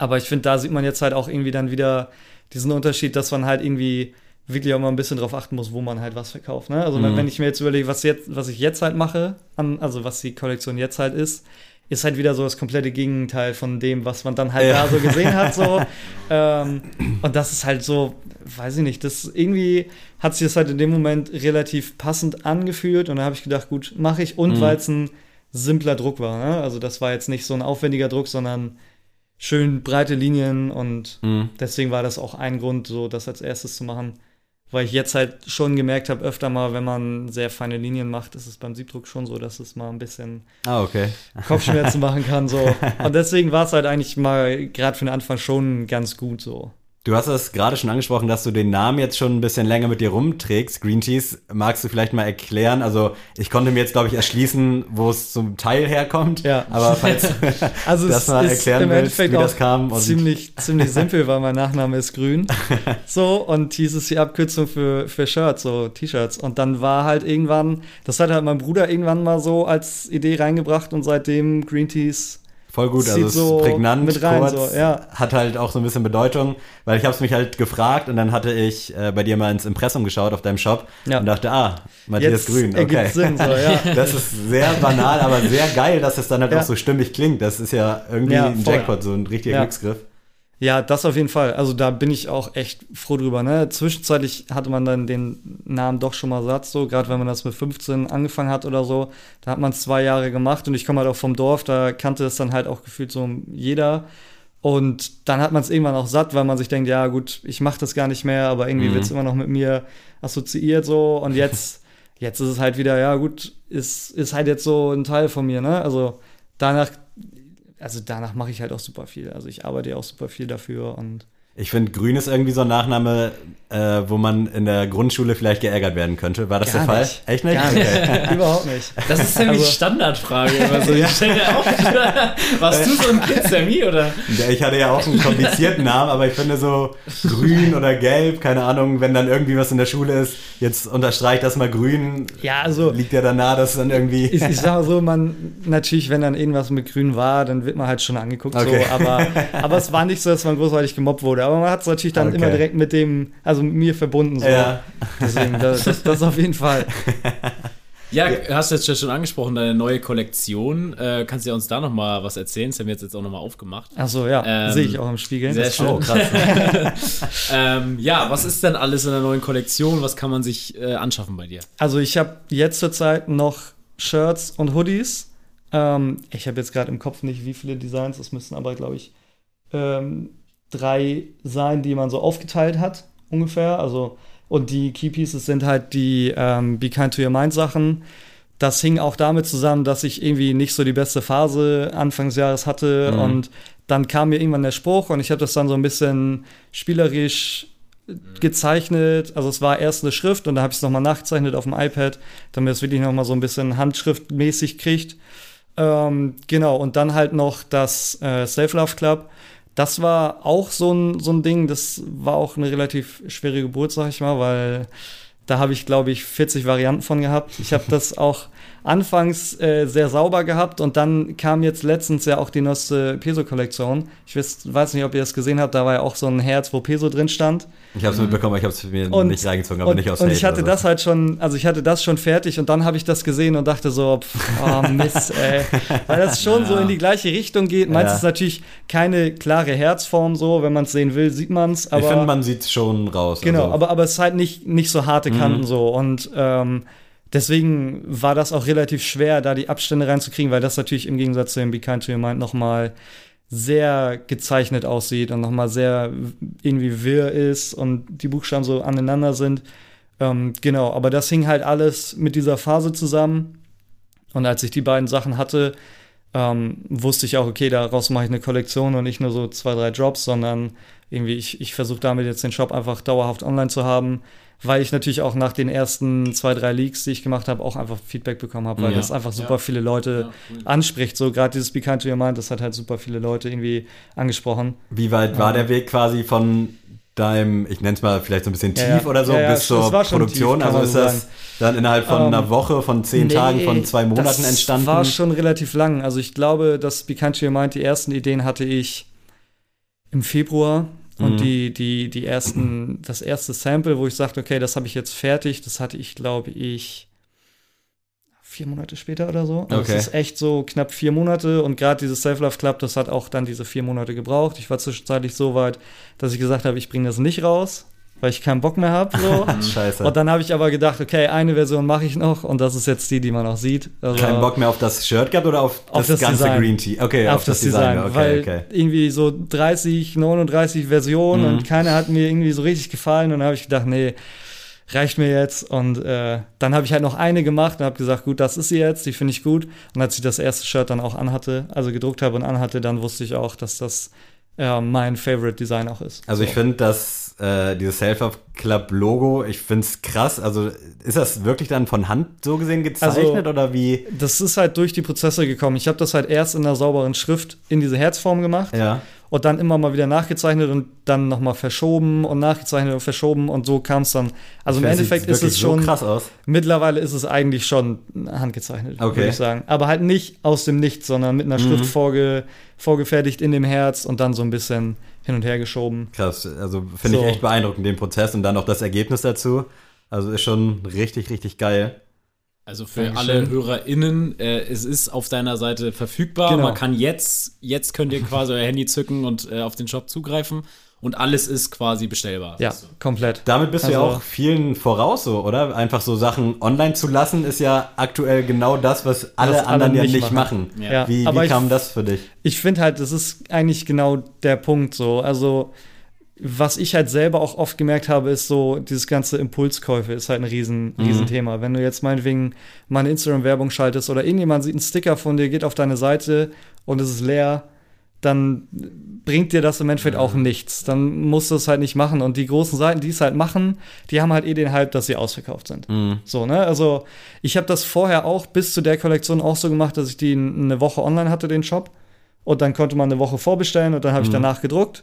Aber ich finde, da sieht man jetzt halt auch irgendwie dann wieder diesen Unterschied, dass man halt irgendwie wirklich auch mal ein bisschen drauf achten muss, wo man halt was verkauft. Ne? Also Mhm. wenn ich mir jetzt überlege, was jetzt, was ich jetzt halt mache, an, also was die Kollektion jetzt halt ist, ist halt wieder so das komplette Gegenteil von dem, was man dann halt Ja. da so gesehen hat. So. <laughs> ähm, und das ist halt so, weiß ich nicht, das irgendwie hat sich das halt in dem Moment relativ passend angefühlt und da habe ich gedacht, gut, mache ich. Und Mhm. weil es ein simpler Druck war. Ne? Also das war jetzt nicht so ein aufwendiger Druck, sondern schön breite Linien und Mhm. deswegen war das auch ein Grund, so das als erstes zu machen. Weil ich jetzt halt schon gemerkt habe, öfter mal, wenn man sehr feine Linien macht, ist es beim Siebdruck schon so, dass es mal ein bisschen Ah, okay. Kopfschmerzen <laughs> machen kann. So. <laughs> Und deswegen war es halt eigentlich mal gerade für den Anfang schon ganz gut so. Du hast es gerade schon angesprochen, dass du den Namen jetzt schon ein bisschen länger mit dir rumträgst. Green Cheese, magst du vielleicht mal erklären? Also ich konnte mir jetzt, glaube ich, erschließen, wo es zum Teil herkommt. Ja. Aber falls <laughs> Also <laughs> das mal erklären willst, wie das kam. Ziemlich, ziemlich simpel, weil mein Nachname ist grün. <laughs> So, und hieß es die Abkürzung für, für Shirts, so T-Shirts. Und dann war halt irgendwann, das hat halt mein Bruder irgendwann mal so als Idee reingebracht und seitdem Green Teas Voll gut, also es so ist prägnant, mit rein, kurz, so, ja. hat halt auch so ein bisschen Bedeutung, weil ich habe es mich halt gefragt und dann hatte ich äh, bei dir mal ins Impressum geschaut auf deinem Shop Ja. und dachte, ah, Matthias Jetzt Grün, okay. Sinn, so, ja. <laughs> Das ist sehr banal, aber sehr geil, dass es dann halt auch so stimmig klingt. Das ist ja irgendwie ein. Jackpot, so ein richtiger. Glücksgriff. Ja, das auf jeden Fall. Also da bin ich auch echt froh drüber. Ne? Zwischenzeitlich hatte man dann den Namen doch schon mal satt, so gerade wenn man das mit 15 angefangen hat oder so. Da hat man es zwei Jahre gemacht und ich komme halt auch vom Dorf, da kannte es dann halt auch gefühlt so jeder. Und dann hat man es irgendwann auch satt, weil man sich denkt, ja gut, ich mache das gar nicht mehr, aber irgendwie Mhm. wird es immer noch mit mir assoziiert so. Und jetzt, jetzt ist es halt wieder, ja gut, ist, ist halt jetzt so ein Teil von mir. Ne? Also danach, also danach mache ich halt auch super viel. Also ich arbeite ja auch super viel dafür und Ich finde, Grün ist irgendwie so ein Nachname, äh, wo man in der Grundschule vielleicht geärgert werden könnte. War das Gar der Fall? nicht. Echt nicht? Gar nicht. <laughs> Überhaupt nicht. Das ist nämlich Also- Standardfrage. immer so. <laughs> Ich stell dir auch, warst du so ein Kind, Sammy, oder? Ja, Ich hatte ja auch einen komplizierten Namen, aber ich finde so grün oder gelb, keine Ahnung, wenn dann irgendwie was in der Schule ist, jetzt unterstreicht das mal grün, Ja, also liegt ja dann nah, dass dann irgendwie. ich, ich sag mal so, man natürlich, wenn dann irgendwas mit Grün war, dann wird man halt schon angeguckt. Okay. So, aber, <laughs> aber es war nicht so, dass man großartig gemobbt wurde. Aber man hat es natürlich dann Okay. immer direkt mit dem, also mit mir verbunden. So. Ja. Deswegen, das, das, das auf jeden Fall. <laughs> Ja, hast du jetzt schon angesprochen, deine neue Kollektion. Äh, kannst du ja uns da noch mal was erzählen? Das haben wir jetzt, jetzt auch noch mal aufgemacht. Achso, ja, Ähm, sehe ich auch im Spiegel. sehr schön. Oh, krass. <laughs> Ähm, ja, was ist denn alles in der neuen Kollektion? Was kann man sich äh, anschaffen bei dir? Also ich habe jetzt zurzeit noch Shirts und Hoodies. Ähm, ich habe jetzt gerade im Kopf nicht, wie viele Designs. Es müssen aber, glaube ich, ähm, drei sein, die man so aufgeteilt hat, ungefähr. Also, und die Key Pieces sind halt die ähm, Be Kind to Your Mind Sachen. Das hing auch damit zusammen, dass ich irgendwie nicht so die beste Phase Anfangs Jahres hatte. Mhm. Und dann kam mir irgendwann der Spruch und ich habe das dann so ein bisschen spielerisch gezeichnet. Also es war erst eine Schrift und da habe ich es nochmal nachgezeichnet auf dem iPad, damit es wirklich nochmal so ein bisschen handschriftmäßig kriegt. Ähm, genau, und dann halt noch das äh, Self Love Club. Das war auch so ein, so ein Ding, das war auch eine relativ schwere Geburt, sag ich mal, weil da habe ich, glaube ich, 40 Varianten von gehabt. Ich habe das <laughs> auch anfangs äh, sehr sauber gehabt und dann kam jetzt letztens ja auch die neueste Peso-Kollektion. Ich weiß, weiß nicht, ob ihr das gesehen habt, da war ja auch so ein Herz, wo Peso drin stand. Ich habe es mitbekommen, aber ich habe es mir Und- nicht reingezogen, aber und, nicht aus und ich hatte das so. halt schon, also ich hatte das schon fertig und dann habe ich das gesehen und dachte so, pff, oh Mist, <laughs> ey. Weil das schon so in die gleiche Richtung geht. Meins Ja. ist natürlich keine klare Herzform so, wenn man es sehen will, sieht man es. Ich finde, man sieht schon raus. genau, also, aber, aber es ist halt nicht, nicht so harte Kanten so. Und ähm, deswegen war das auch relativ schwer, da die Abstände reinzukriegen, weil das natürlich im Gegensatz zu dem Be Kind to Your Mind nochmal sehr gezeichnet aussieht und nochmal sehr irgendwie wirr ist und die Buchstaben so aneinander sind. Ähm, genau, aber das hing halt alles mit dieser Phase zusammen. Und als ich die beiden Sachen hatte, ähm, wusste ich auch, okay, daraus mache ich eine Kollektion und nicht nur so zwei, drei Drops, sondern irgendwie, ich, ich versuche damit jetzt den Shop einfach dauerhaft online zu haben, weil ich natürlich auch nach den ersten zwei, drei Leaks, die ich gemacht habe, auch einfach Feedback bekommen habe, weil Ja. das einfach super Ja. viele Leute anspricht. So gerade dieses Be Kind to Your Mind, das hat halt super viele Leute irgendwie angesprochen. Wie weit war Ähm. der Weg quasi von deinem, ich nenne es mal vielleicht so ein bisschen tief Ja, ja. oder so, Ja, ja, bis zur Produktion? tief, also ist so das dann innerhalb von Ähm, einer Woche, von zehn Nee, Tagen, von zwei Monaten das entstanden? war schon relativ lang. Also ich glaube, dass Be Kind to Your Mind, die ersten Ideen hatte ich im Februar. Und Mhm. die, die, die ersten, das erste Sample, wo ich sagte, okay, das habe ich jetzt fertig, das hatte ich, glaube ich, vier Monate später oder so. Also Okay. Es ist echt so knapp vier Monate und gerade dieses Self-Love Club, das hat auch dann diese vier Monate gebraucht. Ich war zwischenzeitlich so weit, dass ich gesagt habe, ich bringe das nicht raus, weil ich keinen Bock mehr habe. So. <laughs> Scheiße. Und dann habe ich aber gedacht, okay, eine Version mache ich noch und das ist jetzt die, die man auch sieht. Also, Keinen Bock mehr auf das Shirt gehabt oder auf, Auf das, das ganze Design. Green Tea? Okay, auf, das, Design, Okay, weil okay. irgendwie so 30, 39 Versionen Mhm. und keine hat mir irgendwie so richtig gefallen und dann habe ich gedacht, nee, reicht mir jetzt und äh, dann habe ich halt noch eine gemacht und habe gesagt, gut, das ist sie jetzt, die finde ich gut und als ich das erste Shirt dann auch anhatte, also gedruckt habe und anhatte, dann wusste ich auch, dass das äh, mein Favorite Design auch ist. Also ich So. finde das, äh, dieses Self-Club-Logo, ich finde es krass. Also ist das wirklich dann von Hand so gesehen gezeichnet Also- oder wie? das ist halt durch die Prozesse gekommen. Ich habe das halt erst in einer sauberen Schrift in diese Herzform gemacht. Ja. Und dann immer mal wieder nachgezeichnet und dann nochmal verschoben und nachgezeichnet und verschoben und so kam es dann. Also im Endeffekt ist es schon, so krass aus. mittlerweile ist es eigentlich schon handgezeichnet, Okay. würde ich sagen. Aber halt nicht aus dem Nichts, sondern mit einer Mhm. Schrift vorge, vorgefertigt in dem Herz und dann so ein bisschen hin und her geschoben. Krass. Also finde So. ich echt beeindruckend, den Prozess und dann auch das Ergebnis dazu. Also ist schon richtig, richtig geil. Also für Dankeschön. alle HörerInnen, äh, es ist auf deiner Seite verfügbar. Genau. Man kann jetzt, jetzt könnt ihr quasi euer Handy zücken und äh, auf den Shop zugreifen. Und alles ist quasi bestellbar. Ja, Also, komplett. Damit bist du ja Also- auch vielen voraus so, oder? Einfach so Sachen online zu lassen, ist ja aktuell genau das, was alle alle anderen ja nicht nicht machen. machen. Ja. Wie, wie ich- kam das für dich? Ich finde halt, das ist eigentlich genau der Punkt so. Also, was ich halt selber auch oft gemerkt habe, ist so, dieses ganze Impulskäufe ist halt ein riesen, Mhm. riesen Thema. Wenn du jetzt meinetwegen mal eine Instagram-Werbung schaltest oder irgendjemand sieht einen Sticker von dir, geht auf deine Seite und es ist leer, dann bringt dir das im Endeffekt auch nichts. Dann musst du es halt nicht machen. Und die großen Seiten, die es halt machen, die haben halt eh den Hype, dass sie ausverkauft sind. So, ne? Also, ich habe das vorher auch bis zu der Kollektion auch so gemacht, dass ich die eine Woche online hatte, den Shop. Und dann konnte man eine Woche vorbestellen und dann habe ich danach gedruckt.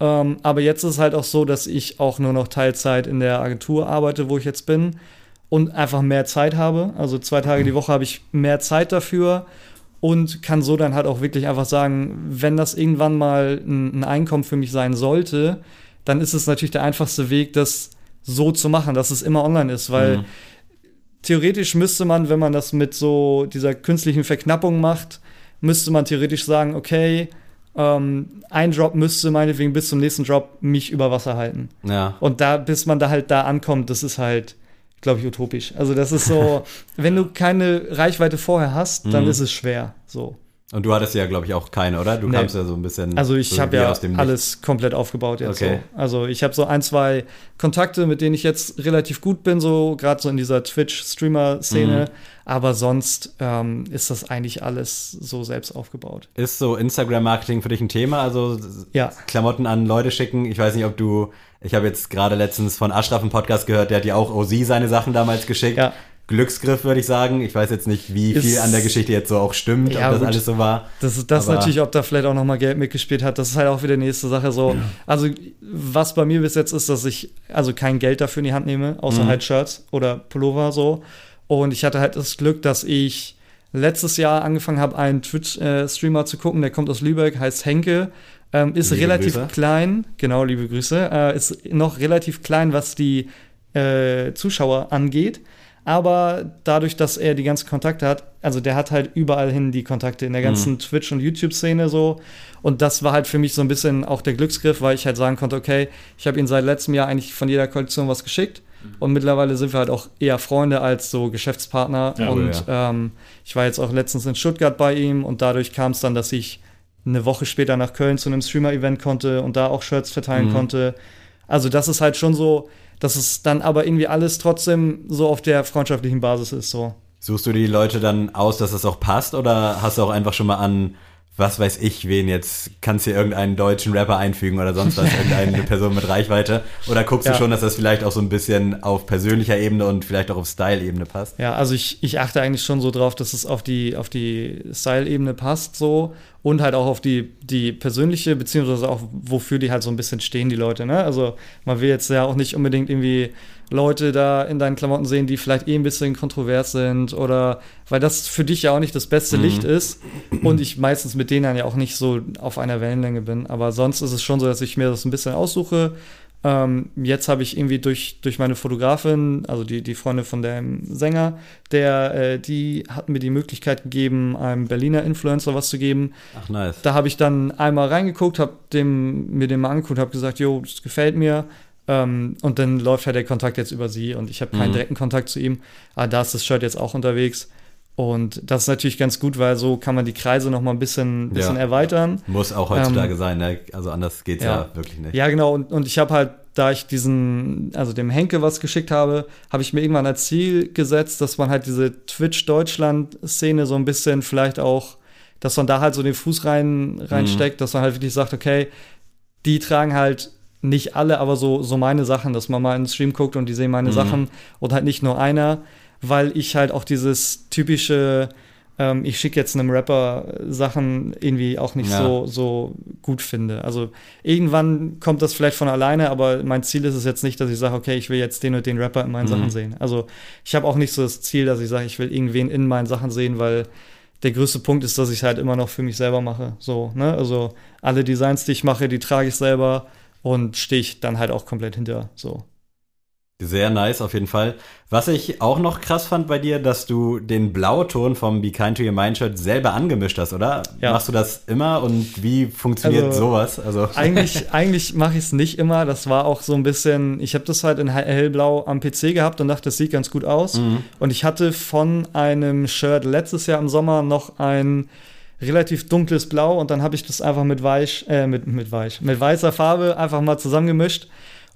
Ähm, aber jetzt ist es halt auch so, dass ich auch nur noch Teilzeit in der Agentur arbeite, wo ich jetzt bin und einfach mehr Zeit habe. Also zwei Tage die Woche habe ich mehr Zeit dafür und kann so dann halt auch wirklich einfach sagen, wenn das irgendwann mal ein, ein Einkommen für mich sein sollte, dann ist es natürlich der einfachste Weg, das so zu machen, dass es immer online ist, weil Mhm. theoretisch müsste man, wenn man das mit so dieser künstlichen Verknappung macht, müsste man theoretisch sagen, okay, ähm, ein Drop müsste meinetwegen bis zum nächsten Drop mich über Wasser halten. Ja. Und da, bis man da halt da ankommt, das ist halt, glaube ich, utopisch. Also das ist so, <laughs> wenn du keine Reichweite vorher hast, dann Mhm. ist es schwer. So. Und du hattest ja, glaube ich, auch keine, oder? Du Nee. kamst ja so ein bisschen. Also ich so habe ja alles komplett aufgebaut jetzt. Okay. So. Also ich habe so ein, zwei Kontakte, mit denen ich jetzt relativ gut bin, so gerade so in dieser Twitch-Streamer-Szene. Mhm. Aber sonst ähm, ist das eigentlich alles so selbst aufgebaut. Ist so Instagram-Marketing für dich ein Thema? Also Ja. Klamotten an Leute schicken? Ich weiß nicht, ob du. Ich habe jetzt gerade letztens von Ashraf einen Podcast gehört, der hat ja auch OZ seine Sachen damals geschickt. Ja. Glücksgriff, würde ich sagen. Ich weiß jetzt nicht, wie viel Ist- an der Geschichte jetzt so auch stimmt, Ja, ob das gut. alles so war. Das ist das Aber- natürlich, ob da vielleicht auch noch mal Geld mitgespielt hat. Das ist halt auch wieder die nächste Sache. So, also was bei mir bis jetzt ist, dass ich also kein Geld dafür in die Hand nehme, außer Mhm. halt Shirts oder Pullover so. Und ich hatte halt das Glück, dass ich letztes Jahr angefangen habe, einen Twitch-Streamer zu gucken. Der kommt aus Lübeck, heißt Henke. Ähm, ist Liebe relativ Grüße. klein, genau, liebe Grüße. Äh, ist noch relativ klein, was die äh, Zuschauer angeht. Aber dadurch, dass er die ganzen Kontakte hat, also der hat halt überall hin die Kontakte in der ganzen Twitch- und YouTube-Szene so. Und das war halt für mich so ein bisschen auch der Glücksgriff, weil ich halt sagen konnte, okay, ich habe ihn seit letztem Jahr eigentlich von jeder Kollektion was geschickt. Und mittlerweile sind wir halt auch eher Freunde als so Geschäftspartner. Ja, und cool, ähm, ich war jetzt auch letztens in Stuttgart bei ihm und dadurch kam es dann, dass ich eine Woche später nach Köln zu einem Streamer-Event konnte und da auch Shirts verteilen Mhm. konnte. Also das ist halt schon so, dass es dann aber irgendwie alles trotzdem so auf der freundschaftlichen Basis ist. So. Suchst du die Leute dann aus, dass es auch passt? Oder hast du auch einfach schon mal an, was weiß ich, wen jetzt, kannst hier irgendeinen deutschen Rapper einfügen oder sonst was, <laughs> irgendeine Person mit Reichweite? Oder guckst Ja. du schon, dass das vielleicht auch so ein bisschen auf persönlicher Ebene und vielleicht auch auf Style-Ebene passt? Ja, also ich, ich achte eigentlich schon so drauf, dass es auf die, auf die Style-Ebene passt so und halt auch auf die, die persönliche, beziehungsweise auch wofür die halt so ein bisschen stehen, die Leute. Ne? Also man will jetzt ja auch nicht unbedingt irgendwie Leute da in deinen Klamotten sehen, die vielleicht eh ein bisschen kontrovers sind oder weil das für dich ja auch nicht das beste Licht ist und ich meistens mit denen ja auch nicht so auf einer Wellenlänge bin. Aber sonst ist es schon so, dass ich mir das ein bisschen aussuche. Ähm, jetzt habe ich irgendwie durch, durch meine Fotografin, also die, die Freundin von dem Sänger, der, äh, die hat mir die Möglichkeit gegeben, einem Berliner Influencer was zu geben. Ach, nice. Da habe ich dann einmal reingeguckt, habe dem, mir den mal angeguckt, habe gesagt, jo, das gefällt mir. Ähm, und dann läuft halt der Kontakt jetzt über sie und ich habe keinen Mhm. direkten Kontakt zu ihm. Aber da ist das Shirt jetzt auch unterwegs. Und das ist natürlich ganz gut, weil so kann man die Kreise noch mal ein bisschen, bisschen Ja. erweitern. Muss auch heutzutage sein, ne? Also anders geht's ja, Ja. wirklich nicht. Ja, genau. Und, und ich habe halt, da ich diesen, also dem Henke was geschickt habe, habe ich mir irgendwann als Ziel gesetzt, dass man halt diese Twitch-Deutschland-Szene so ein bisschen vielleicht auch, dass man da halt so den Fuß rein, reinsteckt, dass man halt wirklich sagt, okay, die tragen halt nicht alle, aber so, so meine Sachen, dass man mal in den Stream guckt und die sehen meine Mhm. Sachen und halt nicht nur einer, weil ich halt auch dieses typische, ähm, ich schicke jetzt einem Rapper Sachen irgendwie auch nicht Ja. so, so gut finde. Also irgendwann kommt das vielleicht von alleine, aber mein Ziel ist es jetzt nicht, dass ich sage, okay, ich will jetzt den und den Rapper in meinen Mhm. Sachen sehen. Also ich habe auch nicht so das Ziel, dass ich sage, ich will irgendwen in meinen Sachen sehen, weil der größte Punkt ist, dass ich es halt immer noch für mich selber mache. So, ne? Also alle Designs, die ich mache, die trage ich selber und stehe ich dann halt auch komplett hinter. So. Sehr nice, auf jeden Fall. Was ich auch noch krass fand bei dir, dass du den Blauton vom Be Kind to Your Mind Shirt selber angemischt hast, oder? Ja. Machst du das immer und wie funktioniert Also, sowas? Also, <laughs> Eigentlich, eigentlich mache ich es nicht immer. Das war auch so ein bisschen, ich habe das halt in hell- hellblau am PC gehabt und dachte, das sieht ganz gut aus. Mhm. Und ich hatte von einem Shirt letztes Jahr im Sommer noch ein relativ dunkles Blau und dann habe ich das einfach mit weich, äh, mit, mit weich, mit weißer Farbe einfach mal zusammengemischt.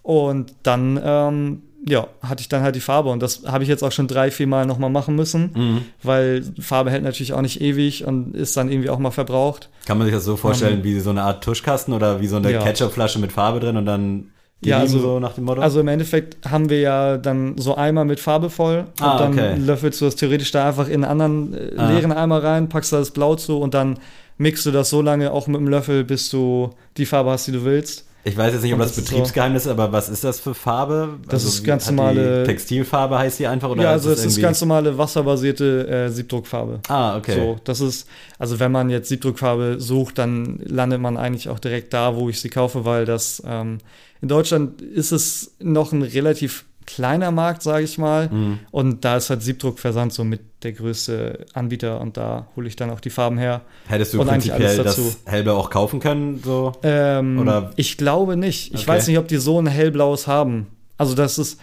Und dann, ähm, ja, hatte ich dann halt die Farbe und das habe ich jetzt auch schon drei, vier Mal nochmal machen müssen, Mhm. weil Farbe hält natürlich auch nicht ewig und ist dann irgendwie auch mal verbraucht. Kann man sich das so vorstellen, wie so eine Art Tuschkasten oder wie so eine Ja. Ketchupflasche mit Farbe drin und dann Ja, gelieben also- so nach dem Motto? Also im Endeffekt haben wir ja dann so Eimer mit Farbe voll und Ah, dann okay. löffelst du das theoretisch da einfach in einen anderen äh, Ah. leeren Eimer rein, packst da das Blau zu und dann mixt du das so lange auch mit dem Löffel, bis du die Farbe hast, die du willst. Ich weiß jetzt nicht, ob das das ist Betriebsgeheimnis ist, aber was ist das für Farbe? Das ist wie- ganz normale- Textilfarbe heißt die einfach oder ja, also es ist ganz normale wasserbasierte äh, Siebdruckfarbe. Ah, okay. So, das ist, also wenn man jetzt Siebdruckfarbe sucht, dann landet man eigentlich auch direkt da, wo ich sie kaufe, weil das ähm, in Deutschland ist es noch ein relativ kleiner Markt, sage ich mal. Mhm. Und da ist halt Siebdruckversand so mit der größte Anbieter und da hole ich dann auch die Farben her. Hättest du Und prinzipiell das. Hellblau auch kaufen können? So? Ähm, Oder- Ich glaube nicht. Ich Okay. weiß nicht, ob die so ein hellblaues haben. Also das ist,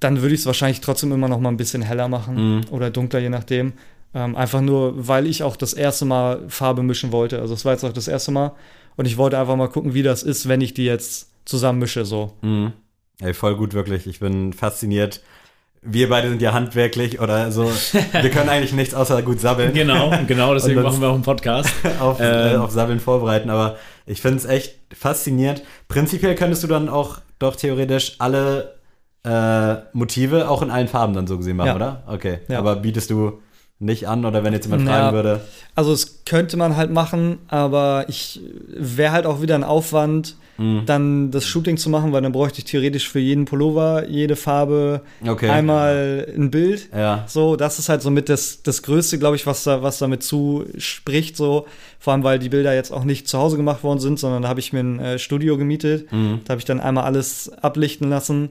dann würde ich es wahrscheinlich trotzdem immer noch mal ein bisschen heller machen Mhm. oder dunkler, je nachdem. Ähm, einfach nur, weil ich auch das erste Mal Farbe mischen wollte. Also es war jetzt auch das erste Mal. Und ich wollte einfach mal gucken, wie das ist, wenn ich die jetzt zusammen mische. So. Mhm. Ey, voll gut, wirklich. Ich bin fasziniert. Wir beide sind ja handwerklich oder so. Wir können eigentlich nichts außer gut sabbeln. Genau, genau, deswegen machen wir auch einen Podcast. <laughs> auf, äh, Ähm. auf Sabbeln vorbereiten, aber ich finde es echt faszinierend. Prinzipiell könntest du dann auch doch theoretisch alle äh, Motive auch in allen Farben dann so gesehen machen, Ja. oder? Okay. Ja. Aber bietest du nicht an oder wenn jetzt jemand Ja. fragen würde, Also es könnte man halt machen, aber ich wäre halt auch wieder ein Aufwand, Mhm. dann das Shooting zu machen, weil dann bräuchte ich theoretisch für jeden Pullover, jede Farbe okay. einmal ein Bild. Ja. So, das ist halt somit das, das Größte, glaube ich, was da, was damit zuspricht, so. Vor allem, weil die Bilder jetzt auch nicht zu Hause gemacht worden sind, sondern da habe ich mir ein äh, Studio gemietet. Mhm. Da habe ich dann einmal alles ablichten lassen.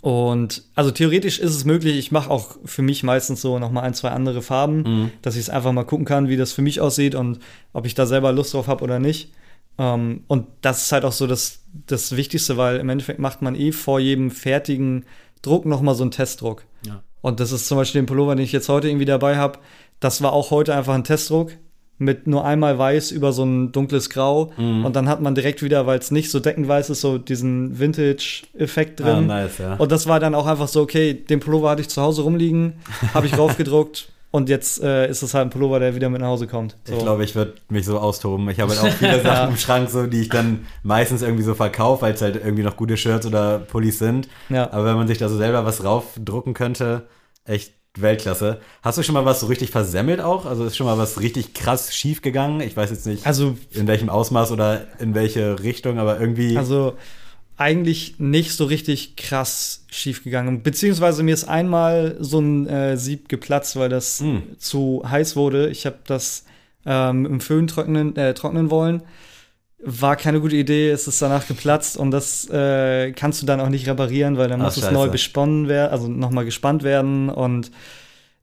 Und also theoretisch ist es möglich, ich mache auch für mich meistens so nochmal ein, zwei andere Farben, Mhm. dass ich es einfach mal gucken kann, wie das für mich aussieht und ob ich da selber Lust drauf habe oder nicht. Ähm, und das ist halt auch so das, das Wichtigste, weil im Endeffekt macht man eh vor jedem fertigen Druck nochmal so einen Testdruck. Ja. Und das ist zum Beispiel den Pullover, den ich jetzt heute irgendwie dabei habe. Das war auch heute einfach ein Testdruck mit nur einmal weiß über so ein dunkles Grau. Mhm. Und dann hat man direkt wieder, weil es nicht so deckend weiß ist, so diesen Vintage-Effekt Ah, drin. nice, ja. Und das war dann auch einfach so, okay, den Pullover hatte ich zu Hause rumliegen, habe ich <laughs> raufgedruckt und jetzt äh, ist es halt ein Pullover, der wieder mit nach Hause kommt. So. Ich glaube, ich würde mich so austoben. Ich habe halt auch viele <laughs> Sachen im Schrank, so, die ich dann meistens irgendwie so verkaufe, weil es halt irgendwie noch gute Shirts oder Pullis sind. ja. Aber wenn man sich da so selber was raufdrucken könnte, echt Weltklasse. Hast du schon mal was so richtig versemmelt auch? Also ist schon mal was richtig krass schief gegangen? Ich weiß jetzt nicht, Also, in welchem Ausmaß oder in welche Richtung, aber irgendwie. also eigentlich nicht so richtig krass schief gegangen. Beziehungsweise mir ist einmal so ein äh, Sieb geplatzt, weil das Hm. zu heiß wurde. Ich habe das ähm, im Föhn trocknen, äh, trocknen wollen. War keine gute Idee, es ist danach geplatzt und das äh, kannst du dann auch nicht reparieren, weil dann Ach, muss es scheiße. neu besponnen werden, also nochmal gespannt werden und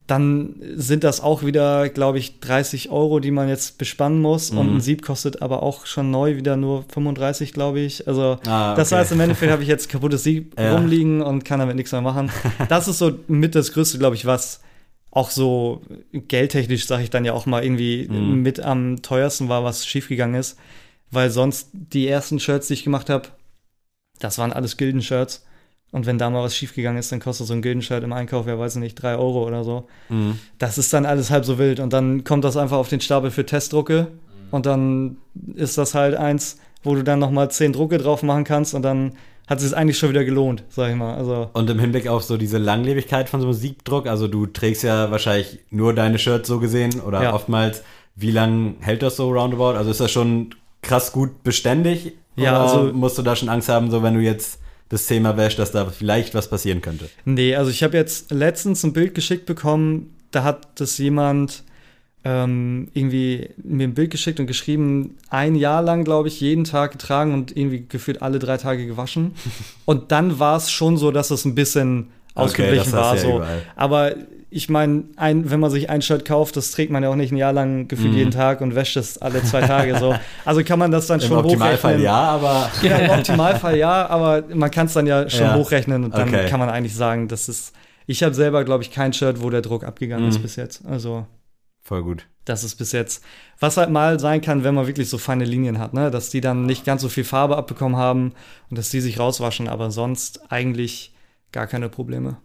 dann sind das auch wieder, glaube ich, 30 Euro, die man jetzt bespannen muss. Und Mhm. ein Sieb kostet aber auch schon neu wieder nur 35, glaube ich. Also Ah, das okay. heißt, im Endeffekt habe ich jetzt kaputtes Sieb <laughs> Ja. rumliegen und kann damit nichts mehr machen. <laughs> Das ist so mit das Größte, glaube ich, was auch so geldtechnisch, sage ich dann ja auch mal, irgendwie Mhm. mit am teuersten war, was schiefgegangen ist. Weil sonst die ersten Shirts, die ich gemacht habe, das waren alles Gilden-Shirts. Und wenn da mal was schiefgegangen ist, dann kostet so ein Gilden-Shirt im Einkauf, ja weiß ich nicht, drei Euro oder so. Mhm. Das ist dann alles halb so wild. Und dann kommt das einfach auf den Stapel für Testdrucke. Und dann ist das halt eins, wo du dann noch mal zehn Drucke drauf machen kannst. Und dann hat es sich eigentlich schon wieder gelohnt, sag ich mal. Also Und im Hinblick auf so diese Langlebigkeit von so einem Siebdruck, also du trägst ja wahrscheinlich nur deine Shirts so gesehen oder Ja. oftmals, wie lang hält das so roundabout? Also ist das schon krass gut beständig? Ja, also- musst du da schon Angst haben, so wenn du jetzt das Thema wäschst, dass da vielleicht was passieren könnte? Nee, also ich habe jetzt letztens ein Bild geschickt bekommen, da hat das jemand ähm, irgendwie mir ein Bild geschickt und geschrieben, ein Jahr lang, glaube ich, jeden Tag getragen und irgendwie gefühlt alle drei Tage gewaschen. <laughs> und dann war es schon so, dass es ein bisschen ausgeglichen hast war. ja so. überall. Aber ich meine, ein, wenn man sich ein Shirt kauft, das trägt man ja auch nicht ein Jahr lang gefühlt Mhm. jeden Tag und wäscht es alle zwei Tage. so. <laughs> Also kann man das dann Im schon Optimalfall hochrechnen. ja, aber <laughs> Ja, im Optimalfall ja, aber man kann es dann ja schon Ja. hochrechnen und dann Okay. kann man eigentlich sagen, das ist. Ich habe selber, glaube ich, kein Shirt, wo der Druck abgegangen Mhm. ist bis jetzt. Also, voll gut. das ist bis jetzt. Was halt mal sein kann, wenn man wirklich so feine Linien hat, ne? Dass die dann nicht ganz so viel Farbe abbekommen haben und dass die sich rauswaschen, aber sonst eigentlich gar keine Probleme.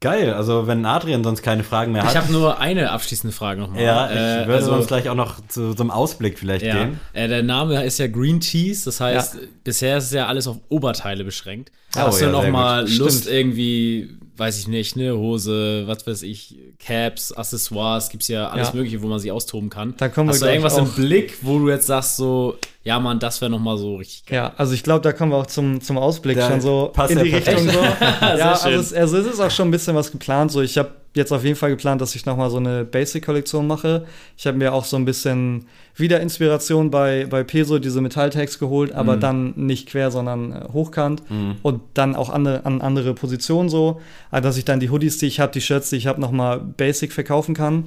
Geil, also wenn Adrian sonst keine Fragen mehr hat. Ich habe nur eine abschließende Frage nochmal. ja, ich Äh, würde also- sonst gleich auch noch zu so einem Ausblick vielleicht Ja, gehen. äh, der Name ist ja Green Teas, das heißt, Ja. bisher ist es ja alles auf Oberteile beschränkt. Oh, Hast du ja, noch sehr mal gut. Lust Stimmt. irgendwie, weiß ich nicht, ne Hose, was weiß ich, Caps, Accessoires, gibt's ja alles Ja. mögliche, wo man sich austoben kann. Da kommen wir Hast du irgendwas im Blick, wo du jetzt sagst so, ja Mann, das wäre noch mal so richtig geil. Ja, also ich glaube, da kommen wir auch zum, zum Ausblick Da schon so passt in die perfekt. Richtung so. <laughs> ja, also es, also es ist auch schon ein bisschen was geplant. So, ich habe jetzt auf jeden Fall geplant, dass ich noch mal so eine Basic-Kollektion mache. Ich habe mir auch so ein bisschen wieder Inspiration bei, bei Peso, diese Metalltags geholt, aber Mhm. dann nicht quer, sondern äh, hochkant und dann auch andere, an andere Positionen so, also dass ich dann die Hoodies, die ich habe, die Shirts, die ich habe, noch mal Basic verkaufen kann.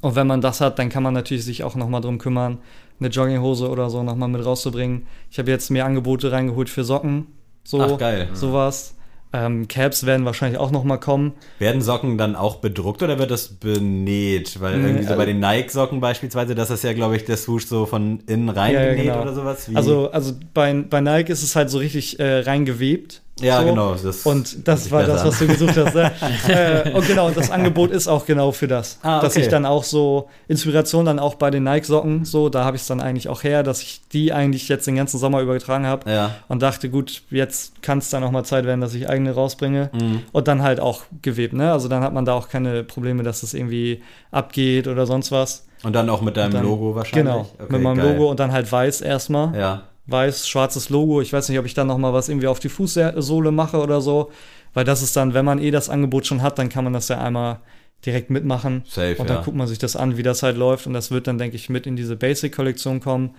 Und wenn man das hat, dann kann man natürlich sich auch noch mal drum kümmern, eine Jogginghose oder so noch mal mit rauszubringen. Ich habe jetzt mir Angebote reingeholt für Socken, so Ach, geil. sowas. Ähm, Caps werden wahrscheinlich auch noch mal kommen. Werden Socken dann auch bedruckt oder wird das benäht? Weil irgendwie so also- bei den Nike-Socken beispielsweise, das ist ja, glaube ich, der Swoosh so von innen rein Ja, ja, genäht genau. oder sowas. Wie? Also, also bei, bei Nike ist es halt so richtig äh, reingewebt. Ja, so. genau. Das Und das war das, was du gesucht hast. Ne? <laughs> äh, und genau, und das Angebot ist auch genau für das. Ah, Dass okay. ich dann auch so Inspiration dann auch bei den Nike-Socken, so, da habe ich es dann eigentlich auch her, dass ich die eigentlich jetzt den ganzen Sommer übergetragen habe. Ja. Und dachte, gut, jetzt kann es dann auch mal Zeit werden, dass ich eigene rausbringe. Mhm. Und dann halt auch gewebt, ne? Also dann hat man da auch keine Probleme, dass es irgendwie abgeht oder sonst was. Und dann auch mit deinem dann- Logo wahrscheinlich? Genau, Okay, mit meinem geil. Logo und dann halt weiß erstmal. Ja. Weiß, schwarzes Logo. Ich weiß nicht, ob ich dann noch mal was irgendwie auf die Fußsohle mache oder so. Weil das ist dann, wenn man eh das Angebot schon hat, dann kann man das ja einmal direkt mitmachen. Safe, Und dann ja. guckt man sich das an, wie das halt läuft. Und das wird dann, denke ich, mit in diese Basic-Kollektion kommen.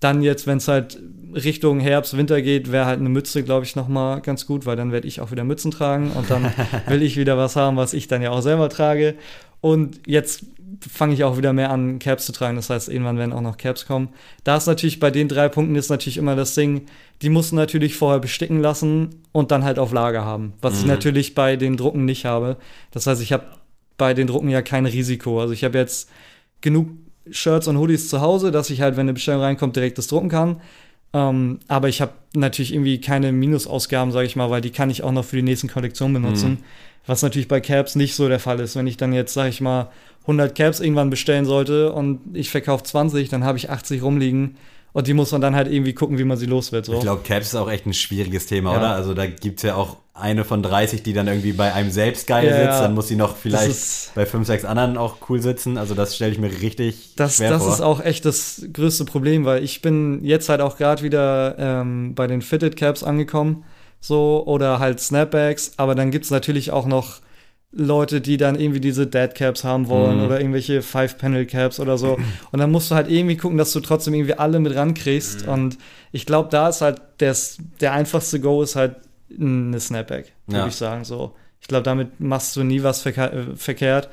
Dann jetzt, wenn es halt Richtung Herbst, Winter geht, wäre halt eine Mütze, glaube ich, noch mal ganz gut, weil dann werde ich auch wieder Mützen tragen und dann <laughs> will ich wieder was haben, was ich dann ja auch selber trage. Und jetzt fange ich auch wieder mehr an, Caps zu tragen. Das heißt, irgendwann werden auch noch Caps kommen. Da ist natürlich bei den drei Punkten ist natürlich immer das Ding, die mussten natürlich vorher besticken lassen und dann halt auf Lager haben. Was ich natürlich bei den Drucken nicht habe. Das heißt, ich habe bei den Drucken ja kein Risiko. Also ich habe jetzt genug Shirts und Hoodies zu Hause, dass ich halt, wenn eine Bestellung reinkommt, direkt das drucken kann. Ähm, aber ich habe natürlich irgendwie keine Minusausgaben, sage ich mal, weil die kann ich auch noch für die nächsten Kollektionen benutzen. Was natürlich bei Caps nicht so der Fall ist. Wenn ich dann jetzt, sage ich mal, 100 Caps irgendwann bestellen sollte und ich verkaufe 20, dann habe ich 80 rumliegen und die muss man dann halt irgendwie gucken, wie man sie los wird. So. Ich glaube, Caps ist auch echt ein schwieriges Thema, Ja. oder? Also da gibt's ja auch eine von 30, die dann irgendwie bei einem selbst geil Ja, sitzt, dann muss sie noch vielleicht bei fünf, sechs anderen auch cool sitzen. Also das stelle ich mir richtig Das, schwer das vor. ist auch echt das größte Problem, weil ich bin jetzt halt auch gerade wieder ähm, bei den Fitted Caps angekommen, so oder halt Snapbacks, aber dann gibt's natürlich auch noch Leute, die dann irgendwie diese Dead Caps haben wollen Mhm. oder irgendwelche Five-Panel Caps oder so. Und dann musst du halt irgendwie gucken, dass du trotzdem irgendwie alle mit rankriegst. Und ich glaube, da ist halt des, der einfachste Go ist halt eine Snapback, würde Ja. ich sagen. So, ich glaube, damit machst du nie was verke äh, verkehrt.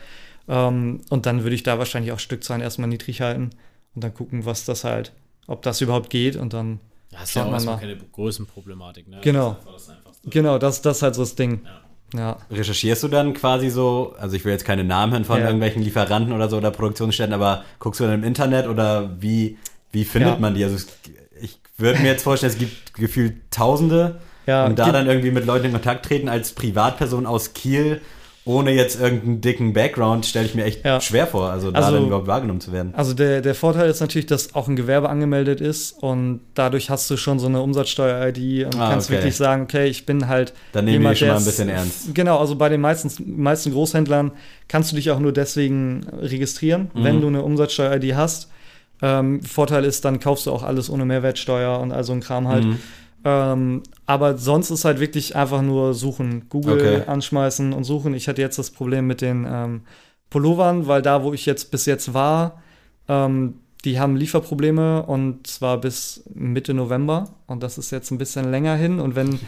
Ähm, und dann würde ich da wahrscheinlich auch Stückzahlen erstmal niedrig halten und dann gucken, was das halt, ob das überhaupt geht und dann Ja, ist ja Schaut auch man mal. keine Größenproblematik, ne? Genau. Das das genau, das, das ist halt so das Ding. Ja. Recherchierst du dann quasi so, also ich will jetzt keine Namen hören von Ja. irgendwelchen Lieferanten oder so oder Produktionsstätten, aber guckst du dann im Internet oder wie, wie findet Ja. man die? Also es, ich würde mir jetzt vorstellen, es gibt gefühlt Tausende Ja, und da dann irgendwie mit Leuten in Kontakt treten als Privatperson aus Kiel, ohne jetzt irgendeinen dicken Background, stelle ich mir echt Ja. schwer vor, also da Also- dann überhaupt wahrgenommen zu werden. Also der, der Vorteil ist natürlich, dass auch ein Gewerbe angemeldet ist und dadurch hast du schon so eine Umsatzsteuer-ID und Ah, kannst okay. wirklich sagen, okay, ich bin halt Dann nehmen wir die schon mal ein bisschen ernst. Genau, also bei den meisten, meisten Großhändlern kannst du dich auch nur deswegen registrieren, Mhm. wenn du eine Umsatzsteuer-ID hast. Ähm, Vorteil ist, dann kaufst du auch alles ohne Mehrwertsteuer und all so ein Kram halt. Mhm. Ähm, aber sonst ist halt wirklich einfach nur suchen. Google Okay. anschmeißen und suchen. Ich hatte jetzt das Problem mit den ähm, Pullovern, weil da, wo ich jetzt bis jetzt war, ähm, die haben Lieferprobleme und zwar bis Mitte November. Und das ist jetzt ein bisschen länger hin. Und wenn,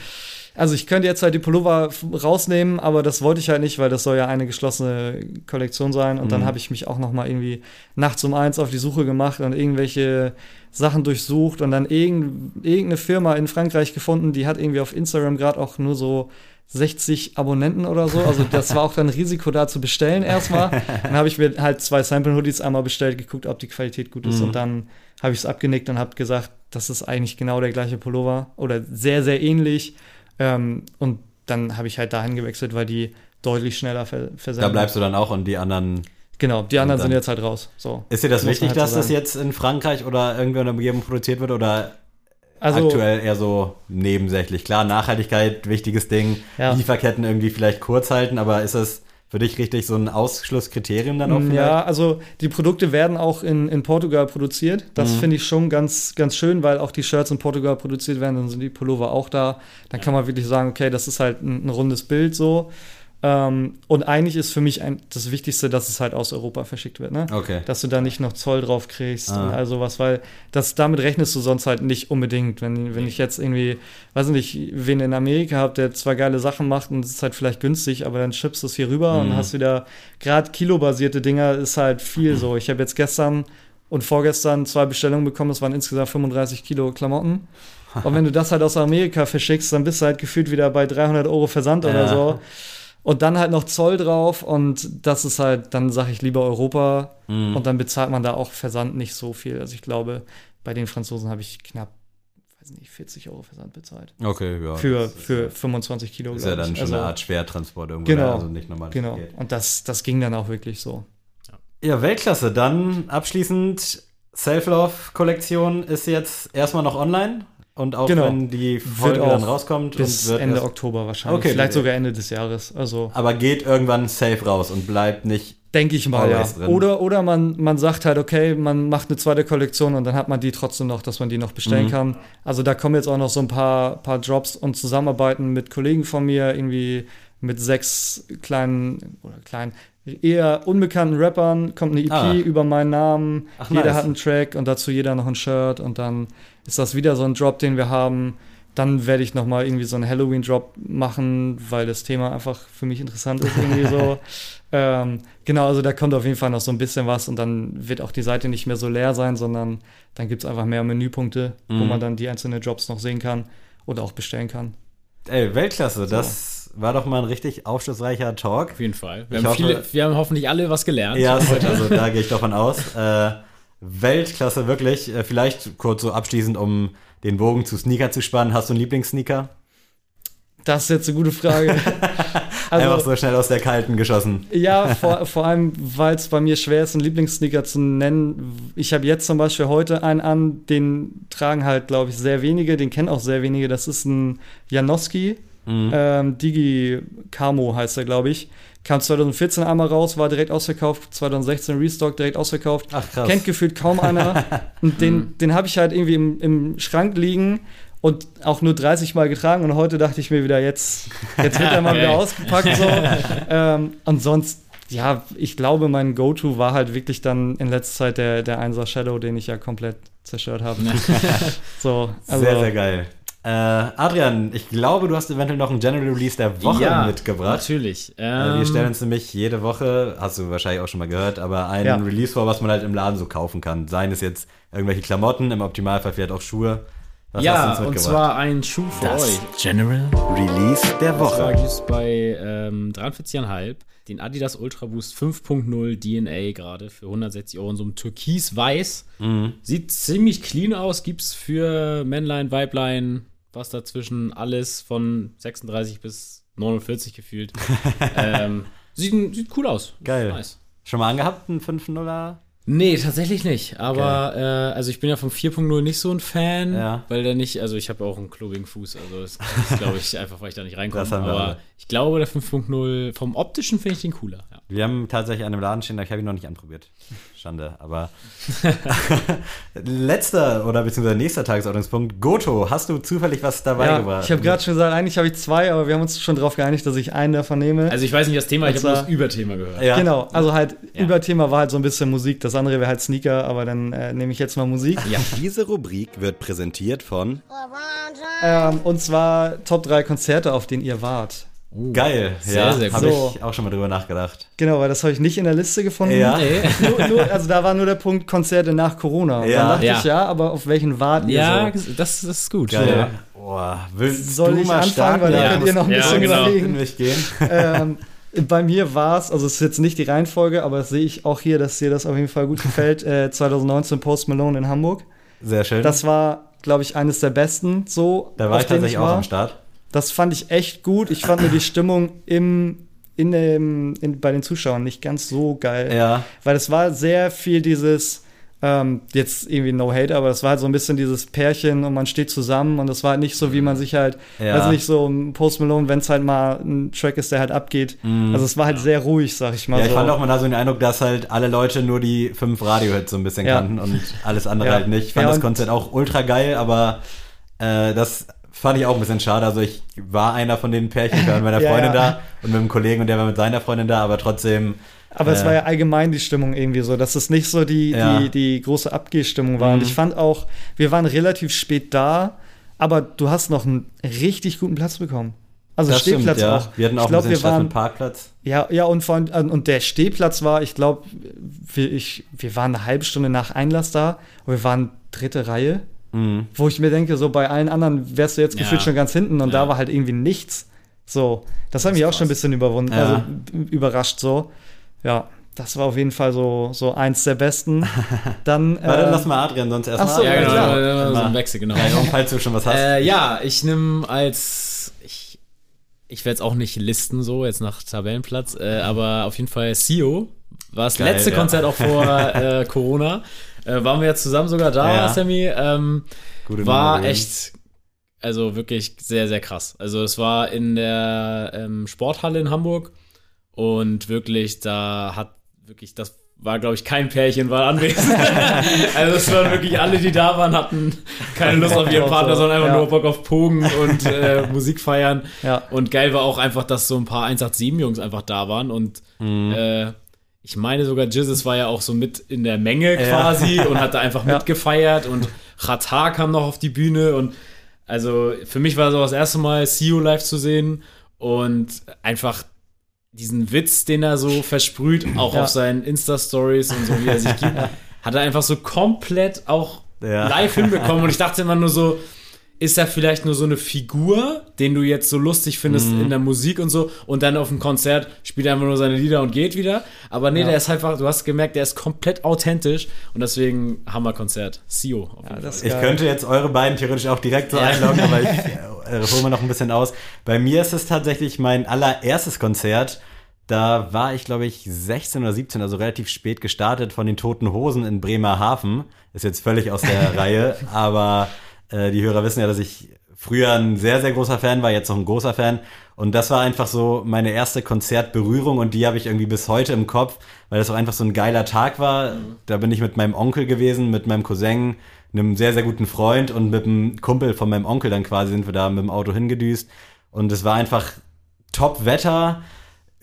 also ich könnte jetzt halt die Pullover rausnehmen, aber das wollte ich halt nicht, weil das soll ja eine geschlossene Kollektion sein. Und dann Mhm. habe ich mich auch noch mal irgendwie nachts um eins auf die Suche gemacht und irgendwelche Sachen durchsucht und dann irgend, irgendeine Firma in Frankreich gefunden, die hat irgendwie auf Instagram gerade auch nur so 60 Abonnenten oder so. Also das war auch dann ein Risiko da zu bestellen erstmal. Dann habe ich mir halt zwei Sample-Hoodies einmal bestellt, geguckt, ob die Qualität gut ist Mhm. und dann habe ich es abgenickt und habe gesagt, das ist eigentlich genau der gleiche Pullover oder sehr, sehr ähnlich. Ähm, und dann habe ich halt dahin gewechselt, weil die deutlich schneller ver Da versenden. bleibst du dann auch und die anderen. Genau, die anderen sind jetzt halt raus. So. Ist dir das wichtig, halt dass so das jetzt in Frankreich oder irgendwo in der Umgebung produziert wird oder Also, aktuell eher so nebensächlich? Klar, Nachhaltigkeit, wichtiges Ding, Ja. Lieferketten irgendwie vielleicht kurz halten, aber ist das für dich richtig so ein Ausschlusskriterium dann auch vielleicht? Ja, also die Produkte werden auch in, in Portugal produziert. Das Mhm. finde ich schon ganz, ganz schön, weil auch die Shirts in Portugal produziert werden, dann sind die Pullover auch da. Dann kann man wirklich sagen, okay, das ist halt ein, ein rundes Bild so. Ähm, und eigentlich ist für mich ein, das Wichtigste, dass es halt aus Europa verschickt wird, ne? Okay. Dass du da nicht noch Zoll drauf kriegst Ah. und all sowas, weil das, damit rechnest du sonst halt nicht unbedingt. Wenn, wenn ich jetzt irgendwie, weiß nicht, wen in Amerika habe, der zwar geile Sachen macht und es ist halt vielleicht günstig, aber dann schippst du es hier rüber Mhm. und hast wieder, gerade kilobasierte Dinger ist halt viel so. Ich habe jetzt gestern und vorgestern zwei Bestellungen bekommen, es waren insgesamt 35 Kilo Klamotten. Und wenn du das halt aus Amerika verschickst, dann bist du halt gefühlt wieder bei 300 Euro Versand oder Ja. so. Und dann halt noch Zoll drauf und das ist halt, dann sage ich lieber Europa Mhm. und dann bezahlt man da auch Versand nicht so viel. Also ich glaube, bei den Franzosen habe ich knapp, weiß nicht, 40 Euro Versand bezahlt. Okay, ja. Für, für ja- 25 Kilo. ist ja dann ich. schon also, eine Art Schwertransport irgendwo, Genau. ne? also nicht normal. Genau. Und das, das ging dann auch wirklich so. Ja, Weltklasse. Dann abschließend Self-Love-Kollektion ist jetzt erstmal noch online und auch Genau. wenn die Folge dann rauskommt Bis Ende Oktober wahrscheinlich. Okay. Vielleicht sogar Ende des Jahres. Also aber geht irgendwann safe raus und bleibt nicht denke ich mal, ja. Drin. Oder, oder man, man sagt halt, okay, man macht eine zweite Kollektion und dann hat man die trotzdem noch, dass man die noch bestellen Mhm. kann. Also da kommen jetzt auch noch so ein paar, paar Jobs und Zusammenarbeiten mit Kollegen von mir, irgendwie mit sechs kleinen oder kleinen, eher unbekannten Rappern, kommt eine EP Ah. über meinen Namen, Ach, jeder nice. hat einen Track und dazu jeder noch ein Shirt und dann ist das wieder so ein Drop, den wir haben. Dann werde ich noch mal irgendwie so einen Halloween-Drop machen, weil das Thema einfach für mich interessant ist irgendwie so. <laughs> ähm, genau, also da kommt auf jeden Fall noch so ein bisschen was und dann wird auch die Seite nicht mehr so leer sein, sondern dann gibt es einfach mehr Menüpunkte, wo Mhm. man dann die einzelnen Jobs noch sehen kann oder auch bestellen kann. Ey, Weltklasse, das war doch mal ein richtig aufschlussreicher Talk. Auf jeden Fall. Wir, haben, hoffe- viele, wir haben hoffentlich alle was gelernt. Ja, also <laughs> da gehe ich davon aus. Äh, Weltklasse, wirklich. Äh, vielleicht kurz so abschließend, um den Bogen zu Sneaker zu spannen. Hast du einen Lieblingssneaker? Das ist jetzt eine gute Frage. <laughs> Also, Einfach so schnell aus der Kalten geschossen. Ja, vor, vor allem, weil es bei mir schwer ist, einen Lieblingssneaker zu nennen. Ich habe jetzt zum Beispiel heute einen an, den tragen halt, glaube ich, sehr wenige, den kennen auch sehr wenige. Das ist ein Janowski, Mhm. ähm, Digi Camo heißt er, glaube ich. Kam 2014 einmal raus, war direkt ausverkauft, 2016 Restock, direkt ausverkauft. Ach krass. Kennt gefühlt kaum <laughs> einer. Und den, den habe ich halt irgendwie im, im Schrank liegen und auch nur 30 Mal getragen. Und heute dachte ich mir wieder, jetzt, jetzt wird er mal wieder <laughs> ausgepackt. So. <laughs> ähm, und sonst, ja, ich glaube, mein Go-To war halt wirklich dann in letzter Zeit der, der 1er Shadow, den ich ja komplett zerstört habe. so, also, sehr, sehr geil. Äh, Adrian, ich glaube, du hast eventuell noch einen General Release der Woche ja, mitgebracht. Natürlich. Äh, Ähm, Wir stellen uns nämlich jede Woche, hast du wahrscheinlich auch schon mal gehört, aber einen Ja. Release vor, was man halt im Laden so kaufen kann. Seien es jetzt irgendwelche Klamotten, im Optimalfall vielleicht auch Schuhe. Was ja, hast du uns und mitgebracht? zwar ein Schuh für euch. General Release der zwar gibt es bei ähm, 43,5 den Adidas Ultra Boost 5.0 DNA gerade für 160 Euro in so einem Türkis-Weiß. Mhm. Sieht ziemlich clean aus. Gibt's für Männlein, Weiblein, was dazwischen, alles von 36 bis 49 gefühlt. <laughs> ähm, sieht, sieht cool aus. Geil. Nice. Schon mal angehabt, ein 5.0er? Nee, tatsächlich nicht. Aber äh, also ich bin ja vom 4.0 nicht so ein Fan, Ja. weil der nicht, also ich habe auch einen klobigen Fuß, also das ist, glaube ich, <laughs> einfach, weil ich da nicht reinkomme. Aber alle. ich glaube, der 5.0 vom optischen finde ich den cooler. Ja. Wir haben tatsächlich einen im Laden stehen, ich habe ihn noch nicht anprobiert. Schande, aber. <laughs> Letzter oder beziehungsweise nächster Tagesordnungspunkt. Goto, hast du zufällig was dabei ja, gebracht? ich habe gerade schon gesagt, eigentlich habe ich zwei, aber wir haben uns schon darauf geeinigt, dass ich einen davon nehme. Also ich weiß nicht das Thema, ich habe nur das Überthema gehört. Ja. Genau, also halt Ja. Überthema war halt so ein bisschen Musik, das andere wäre halt Sneaker, aber dann äh, nehme ich jetzt mal Musik. Ja. <laughs> Diese Rubrik wird präsentiert von. Ähm, und zwar Top 3 Konzerte, auf denen ihr wart. Geil, Sehr, ja, sehr habe gut. ich auch schon mal drüber nachgedacht. Genau, weil das habe ich nicht in der Liste gefunden. Ja. Nee. <laughs> Nur, nur, also da war nur der Punkt Konzerte nach Corona. Ja. dann dachte Ja. ich, ja, aber auf welchen wart ihr Ja, so? das, das ist gut. Geil. Ja. Boah, willst Soll du ich mal anfangen, starten? weil dann Ja. könnt ihr noch ein Ja, bisschen genau. überlegen. mich gehen. <laughs> ähm, bei mir war es, also es ist jetzt nicht die Reihenfolge, aber das sehe ich auch hier, dass dir das auf jeden Fall gut gefällt. <laughs> Äh, 2019 Post Malone in Hamburg. Sehr schön. Das war, glaube ich, eines der besten so. da war ich tatsächlich auch war. am Start. Das fand ich echt gut. Ich fand nur die Stimmung im, in dem, in, bei den Zuschauern nicht ganz so geil. Ja. Weil es war sehr viel dieses, ähm, jetzt irgendwie no hate, aber es war halt so ein bisschen dieses Pärchen und man steht zusammen und das war halt nicht so, wie man sich halt, Ja. also nicht so ein Post Malone, wenn es halt mal ein Track ist, der halt abgeht. Also es war halt sehr ruhig, sag ich mal. Ja, ich so. fand auch mal da so den Eindruck, dass halt alle Leute nur die fünf Radiohits so ein bisschen Ja. kannten und alles andere Ja. halt nicht. Ich fand Ja, das Konzert auch ultra geil, aber äh, das fand ich auch ein bisschen schade. Also ich war einer von den Pärchen, ich war mit meiner <laughs> Ja, Freundin ja. da und mit einem Kollegen und der war mit seiner Freundin da, aber trotzdem. Aber es äh, war ja allgemein die Stimmung irgendwie so, dass es nicht so die, Ja. die, die große Abgehstimmung war. Und Mhm. ich fand auch, wir waren relativ spät da, aber du hast noch einen richtig guten Platz bekommen. Also das Stehplatz stimmt, ja. auch. Wir hatten auch ich glaube, ein bisschen wir waren Parkplatz. ja, ja und vor, allem- und der Stehplatz war, ich glaube, wir, ich, wir waren eine halbe Stunde nach Einlass da und wir waren dritte Reihe, Mhm. wo ich mir denke, so bei allen anderen wärst du jetzt Ja. gefühlt schon ganz hinten und Ja. da war halt irgendwie nichts. So, das hat Das mich ist auch schon ein bisschen überwunden, Ja. also überrascht so. Ja, das war auf jeden Fall so, so eins der besten. <laughs> Dann, äh, lass mal Adrian sonst erstmal. ach so, Ja, ja, genau, klar. ja, so ein Wechsel, genau. Ja, falls du schon was hast. Äh, ja, ich nehme als ich ich werde es auch nicht listen so jetzt nach Tabellenplatz, äh, aber auf jeden Fall Sio war das Geil, letzte ja. Konzert auch vor <laughs> äh, Corona. Äh, waren wir jetzt zusammen sogar da, Ja. Sammy. Ähm, Gute war Nummer echt, also wirklich sehr, sehr krass. Also es war in der ähm, Sporthalle in Hamburg und wirklich, da hat wirklich, das war, glaube ich, kein Pärchen war anwesend. <laughs> also es waren wirklich alle, die da waren, hatten keine Lust auf ihren Partner, sondern einfach Ja. nur Bock auf Pogen und äh, <laughs> Musik feiern. Ja. Und geil war auch einfach, dass so ein paar 187-Jungs einfach da waren und Mhm. äh, ich meine sogar, Jizzes war ja auch so mit in der Menge Ja. quasi und hat da einfach <laughs> Ja. mitgefeiert und Ratar kam noch auf die Bühne und also für mich war so das erste Mal CEO live zu sehen und einfach diesen Witz, den er so versprüht, auch Ja. auf seinen Insta-Stories und so, wie er sich gibt, <laughs> hat er einfach so komplett auch Ja. live hinbekommen und ich dachte immer nur so, ist er vielleicht nur so eine Figur, den du jetzt so lustig findest Mhm. in der Musik und so und dann auf dem Konzert spielt er einfach nur seine Lieder und geht wieder. Aber nee, Ja. der ist einfach, du hast gemerkt, der ist komplett authentisch und deswegen Hammerkonzert. Sio. Auf jeden das- Fall. Ich könnte jetzt eure beiden theoretisch auch direkt so einloggen, aber ich <laughs> äh, hole mal noch ein bisschen aus. Bei mir ist es tatsächlich mein allererstes Konzert. Da war ich, glaube ich, 16 oder 17, also relativ spät gestartet von den Toten Hosen in Bremerhaven. Ist jetzt völlig aus der <laughs> Reihe, aber äh, die Hörer wissen ja, dass ich früher ein sehr, sehr großer Fan war, jetzt noch ein großer Fan. Und das war einfach so meine erste Konzertberührung und die habe ich irgendwie bis heute im Kopf, weil das auch einfach so ein geiler Tag war. Da bin ich mit meinem Onkel gewesen, mit meinem Cousin, einem sehr, sehr guten Freund und mit einem Kumpel von meinem Onkel dann quasi sind wir da mit dem Auto hingedüst. Und es war einfach Top-Wetter.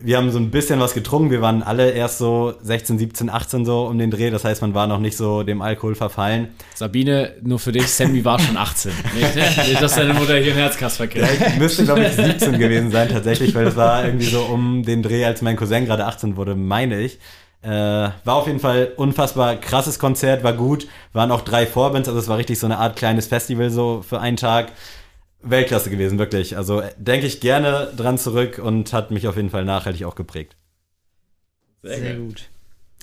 Wir haben so ein bisschen was getrunken. Wir waren alle erst so 16, 17, 18 so um den Dreh. Das heißt, man war noch nicht so dem Alkohol verfallen. Sabine, nur für dich, Sammy war schon 18. <laughs> nicht, nicht, dass deine Mutter hier einen Herzkasper kriegt. Ich müsste, glaube ich, 17 gewesen sein tatsächlich, weil es war irgendwie so um den Dreh, als mein Cousin gerade 18 wurde, meine ich. Äh, war auf jeden Fall unfassbar krasses Konzert, war gut. Waren auch drei Vorbands, also es war richtig so eine Art kleines Festival so für einen Tag. Weltklasse gewesen, wirklich. Also äh, denke ich gerne dran zurück und hat mich auf jeden Fall nachhaltig auch geprägt. Sehr gut.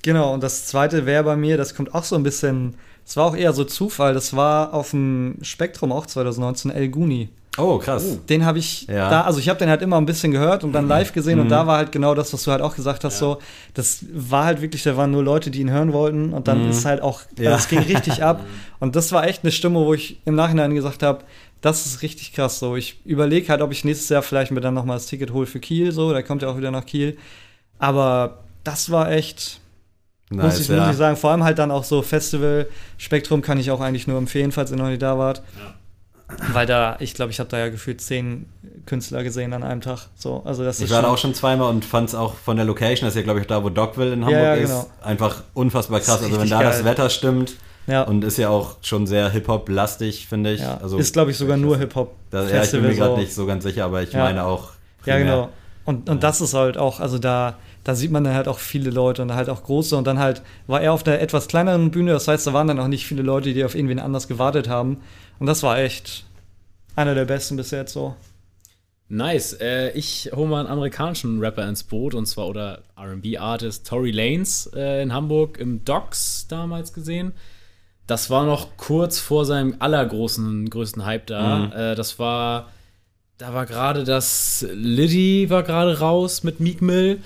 Genau, und das zweite wäre bei mir, das kommt auch so ein bisschen, das war auch eher so Zufall, das war auf dem Spektrum auch 2019, El Guni. Oh, krass. Den habe ich Ja. da, also ich habe den halt immer ein bisschen gehört und dann live gesehen und da war halt genau das, was du halt auch gesagt hast, so, das war halt wirklich, da waren nur Leute, die ihn hören wollten und dann ist halt auch, Ja. also es ging richtig <laughs> ab und das war echt eine Stimme, wo ich im Nachhinein gesagt habe, das ist richtig krass so. Ich überlege halt, ob ich nächstes Jahr vielleicht mir dann noch mal das Ticket hole für Kiel, so, der kommt ja auch wieder nach Kiel, aber das war echt, muss, ich, muss ich sagen, vor allem halt dann auch so Festival, Spektrum kann ich auch eigentlich nur empfehlen, falls ihr noch nicht da wart. Weil da, ich glaube, ich habe da ja gefühlt zehn Künstler gesehen an einem Tag. So, also das Ich ist war da schon- auch schon zweimal und fand es auch von der Location, das ist ja, glaube ich, da, wo Dogville in Hamburg Ja, ja, ist, genau. einfach unfassbar krass. Das ist Also wenn da das geil. Wetter stimmt ja, und ist ja auch schon sehr Hip-Hop-lastig, finde ich. ja. Also, ist, glaube ich, sogar nur Hip-Hop. Da, ja, ich bin mir gerade nicht so ganz sicher, aber ich Ja. meine auch. Ja, primär. genau. Und, und das ist halt auch, also da, da sieht man dann halt auch viele Leute und halt auch große. Und dann halt war er auf einer etwas kleineren Bühne, das heißt, da waren dann auch nicht viele Leute, die auf irgendwen anders gewartet haben. Und das war echt einer der besten bis jetzt so. Nice. Äh, ich hole mal einen amerikanischen Rapper ins Boot und zwar oder RB-Artist Tory Lanez äh, in Hamburg im Docks damals gesehen. Das war noch kurz vor seinem allergroßen, größten Hype da. Mhm. Äh, das war da war gerade das Liddy war gerade raus mit Meek Mill.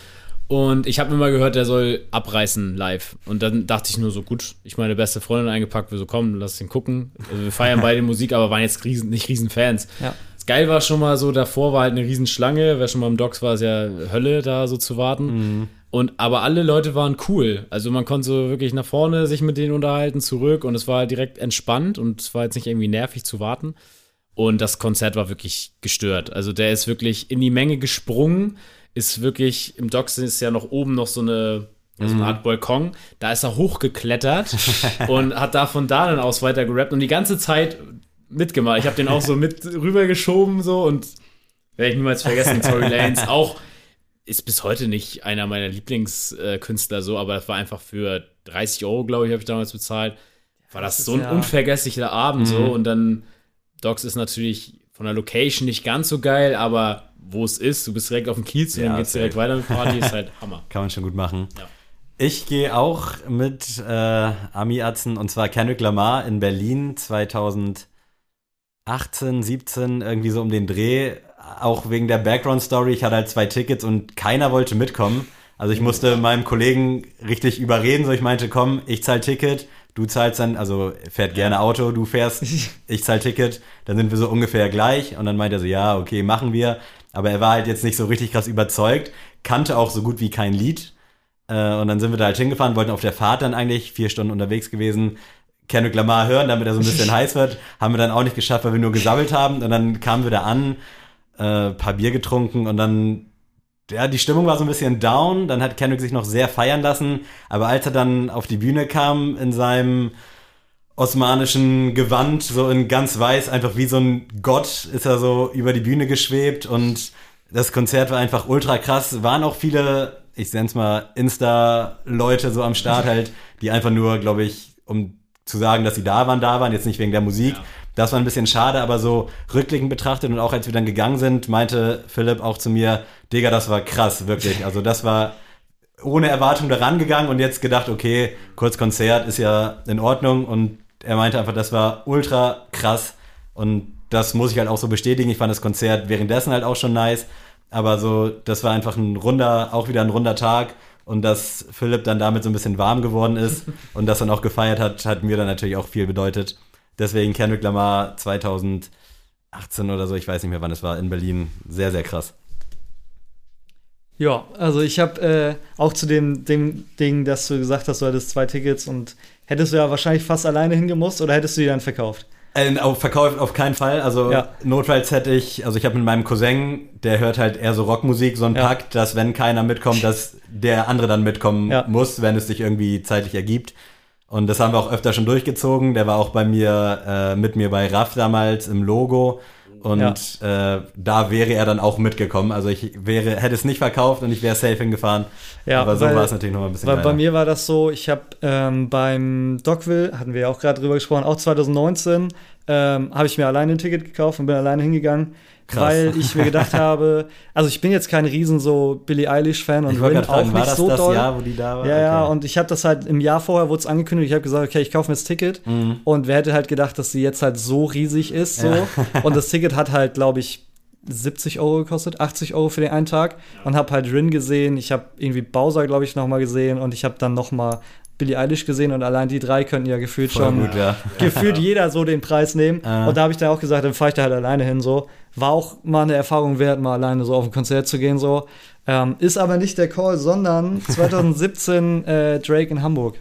Und ich habe immer gehört, der soll abreißen live. Und dann dachte ich nur so, gut, ich meine beste Freundin eingepackt, wir so, komm, lass den gucken. Also wir feiern beide <laughs> Musik, aber waren jetzt riesen, nicht riesen Fans. Ja. Das geil war schon mal so, davor war halt eine Riesenschlange. Wer schon mal im Docks war, ist ja Hölle, da so zu warten. Und aber alle Leute waren cool. Also man konnte so wirklich nach vorne sich mit denen unterhalten, zurück und es war direkt entspannt und es war jetzt nicht irgendwie nervig zu warten. Und das Konzert war wirklich gestört. Also der ist wirklich in die Menge gesprungen, ist wirklich, im Docks ist ja noch oben noch so eine, so eine Art Balkon. Da ist er hochgeklettert <laughs> und hat da von da dann aus weiter gerappt und die ganze Zeit mitgemacht. Ich habe den auch so mit rübergeschoben so und werde ich niemals vergessen, Tory Lanez auch ist bis heute nicht einer meiner Lieblingskünstler so, aber das war einfach für 30 Euro, glaube ich, habe ich damals bezahlt. War das, das so ein ja- unvergesslicher Abend so und dann Docs ist natürlich von der Location nicht ganz so geil, aber wo es ist, du bist direkt auf dem Kiez und Ja, dann geht's direkt weiter mit Party, ist halt <laughs> Hammer. Kann man schon gut machen. Ja. Ich gehe auch mit äh, Ami-Atzen und zwar Kendrick Lamar in Berlin 2018, 17, irgendwie so um den Dreh. Auch wegen der Background-Story. Ich hatte halt zwei Tickets und keiner wollte mitkommen. Also ich musste meinem Kollegen richtig überreden. So ich meinte, komm, ich zahl Ticket, du zahlst dann, also fährt gerne Auto, du fährst, <laughs> ich zahl Ticket. Dann sind wir so ungefähr gleich. Und dann meinte er so, ja, okay, machen wir. Aber er war halt jetzt nicht so richtig krass überzeugt, kannte auch so gut wie kein Lied. Äh, und dann sind wir da halt hingefahren, wollten auf der Fahrt dann eigentlich vier Stunden unterwegs gewesen. Kendrick Lamar hören, damit er so ein bisschen <laughs> heiß wird. Haben wir dann auch nicht geschafft, weil wir nur gesammelt haben. Und dann kamen wir da an, äh, paar Bier getrunken und dann, ja, die Stimmung war so ein bisschen down. Dann hat Kendrick sich noch sehr feiern lassen. Aber als er dann auf die Bühne kam in seinem osmanischen Gewand, so in ganz weiß, einfach wie so ein Gott ist er so über die Bühne geschwebt und das Konzert war einfach ultra krass. Waren auch viele, ich nenne es mal Insta-Leute so am Start <laughs> halt, die einfach nur, glaube ich, um zu sagen, dass sie da waren, da waren, jetzt nicht wegen der Musik. Ja. Das war ein bisschen schade, aber so rückblickend betrachtet und auch als wir dann gegangen sind, meinte Philipp auch zu mir, Digga, das war krass, wirklich. Also das war ohne Erwartung daran gegangen und jetzt gedacht, okay, kurz Konzert ist ja in Ordnung und er meinte einfach, das war ultra krass und das muss ich halt auch so bestätigen. Ich fand das Konzert währenddessen halt auch schon nice, aber so, das war einfach ein runder, auch wieder ein runder Tag und dass Philipp dann damit so ein bisschen warm geworden ist <laughs> und das dann auch gefeiert hat, hat mir dann natürlich auch viel bedeutet. Deswegen Kendrick Lamar 2018 oder so, ich weiß nicht mehr wann es war, in Berlin, sehr, sehr krass. Ja, also ich habe äh, auch zu dem, dem Ding, dass du gesagt hast, du hattest zwei Tickets und hättest du ja wahrscheinlich fast alleine hingemusst oder hättest du die dann verkauft? Äh, auf verkauft auf keinen Fall. Also Ja. notfalls hätte ich, also ich habe mit meinem Cousin, der hört halt eher so Rockmusik, so ein Ja. Pakt, dass wenn keiner mitkommt, dass der andere dann mitkommen Ja. muss, wenn es sich irgendwie zeitlich ergibt. Und das haben wir auch öfter schon durchgezogen. Der war auch bei mir, äh, mit mir bei RAF damals im Logo. Und äh, da wäre er dann auch mitgekommen. Also ich wäre, hätte es nicht verkauft und ich wäre safe hingefahren. Ja, Aber so war es natürlich noch ein bisschen Weil bei mir war das so, ich habe ähm, beim Dogville, hatten wir ja auch gerade drüber gesprochen, auch 2019, ähm, habe ich mir alleine ein Ticket gekauft und bin alleine hingegangen, Krass. weil ich mir gedacht <laughs> habe, also ich bin jetzt kein riesen so Billie Eilish-Fan und Ich wollte Rin fragen, auch war nicht so das doll. Jahr, wo die da war? Ja, ja, Okay. und ich habe das halt im Jahr vorher wurde es angekündigt. Ich habe gesagt, okay, ich kaufe mir das Ticket. Mhm. Und wer hätte halt gedacht, dass sie jetzt halt so riesig ist, so. Ja. Und das <laughs> Ticket hat halt, glaube ich, 70 Euro gekostet, 80 Euro für den einen Tag. Und habe halt Rin gesehen. Ich habe irgendwie Bowser, glaube ich, noch mal gesehen. Und ich habe dann noch mal Billie Eilish gesehen. Und allein die drei könnten ja gefühlt Voll schon gut, ja. gefühlt <laughs> jeder so den Preis nehmen. Ah. Und da habe ich dann auch gesagt, dann fahre ich da halt alleine hin. So war auch mal eine Erfahrung wert, mal alleine so auf ein Konzert zu gehen. So ähm, ist aber nicht der Call, sondern <laughs> 2017 äh, Drake in Hamburg.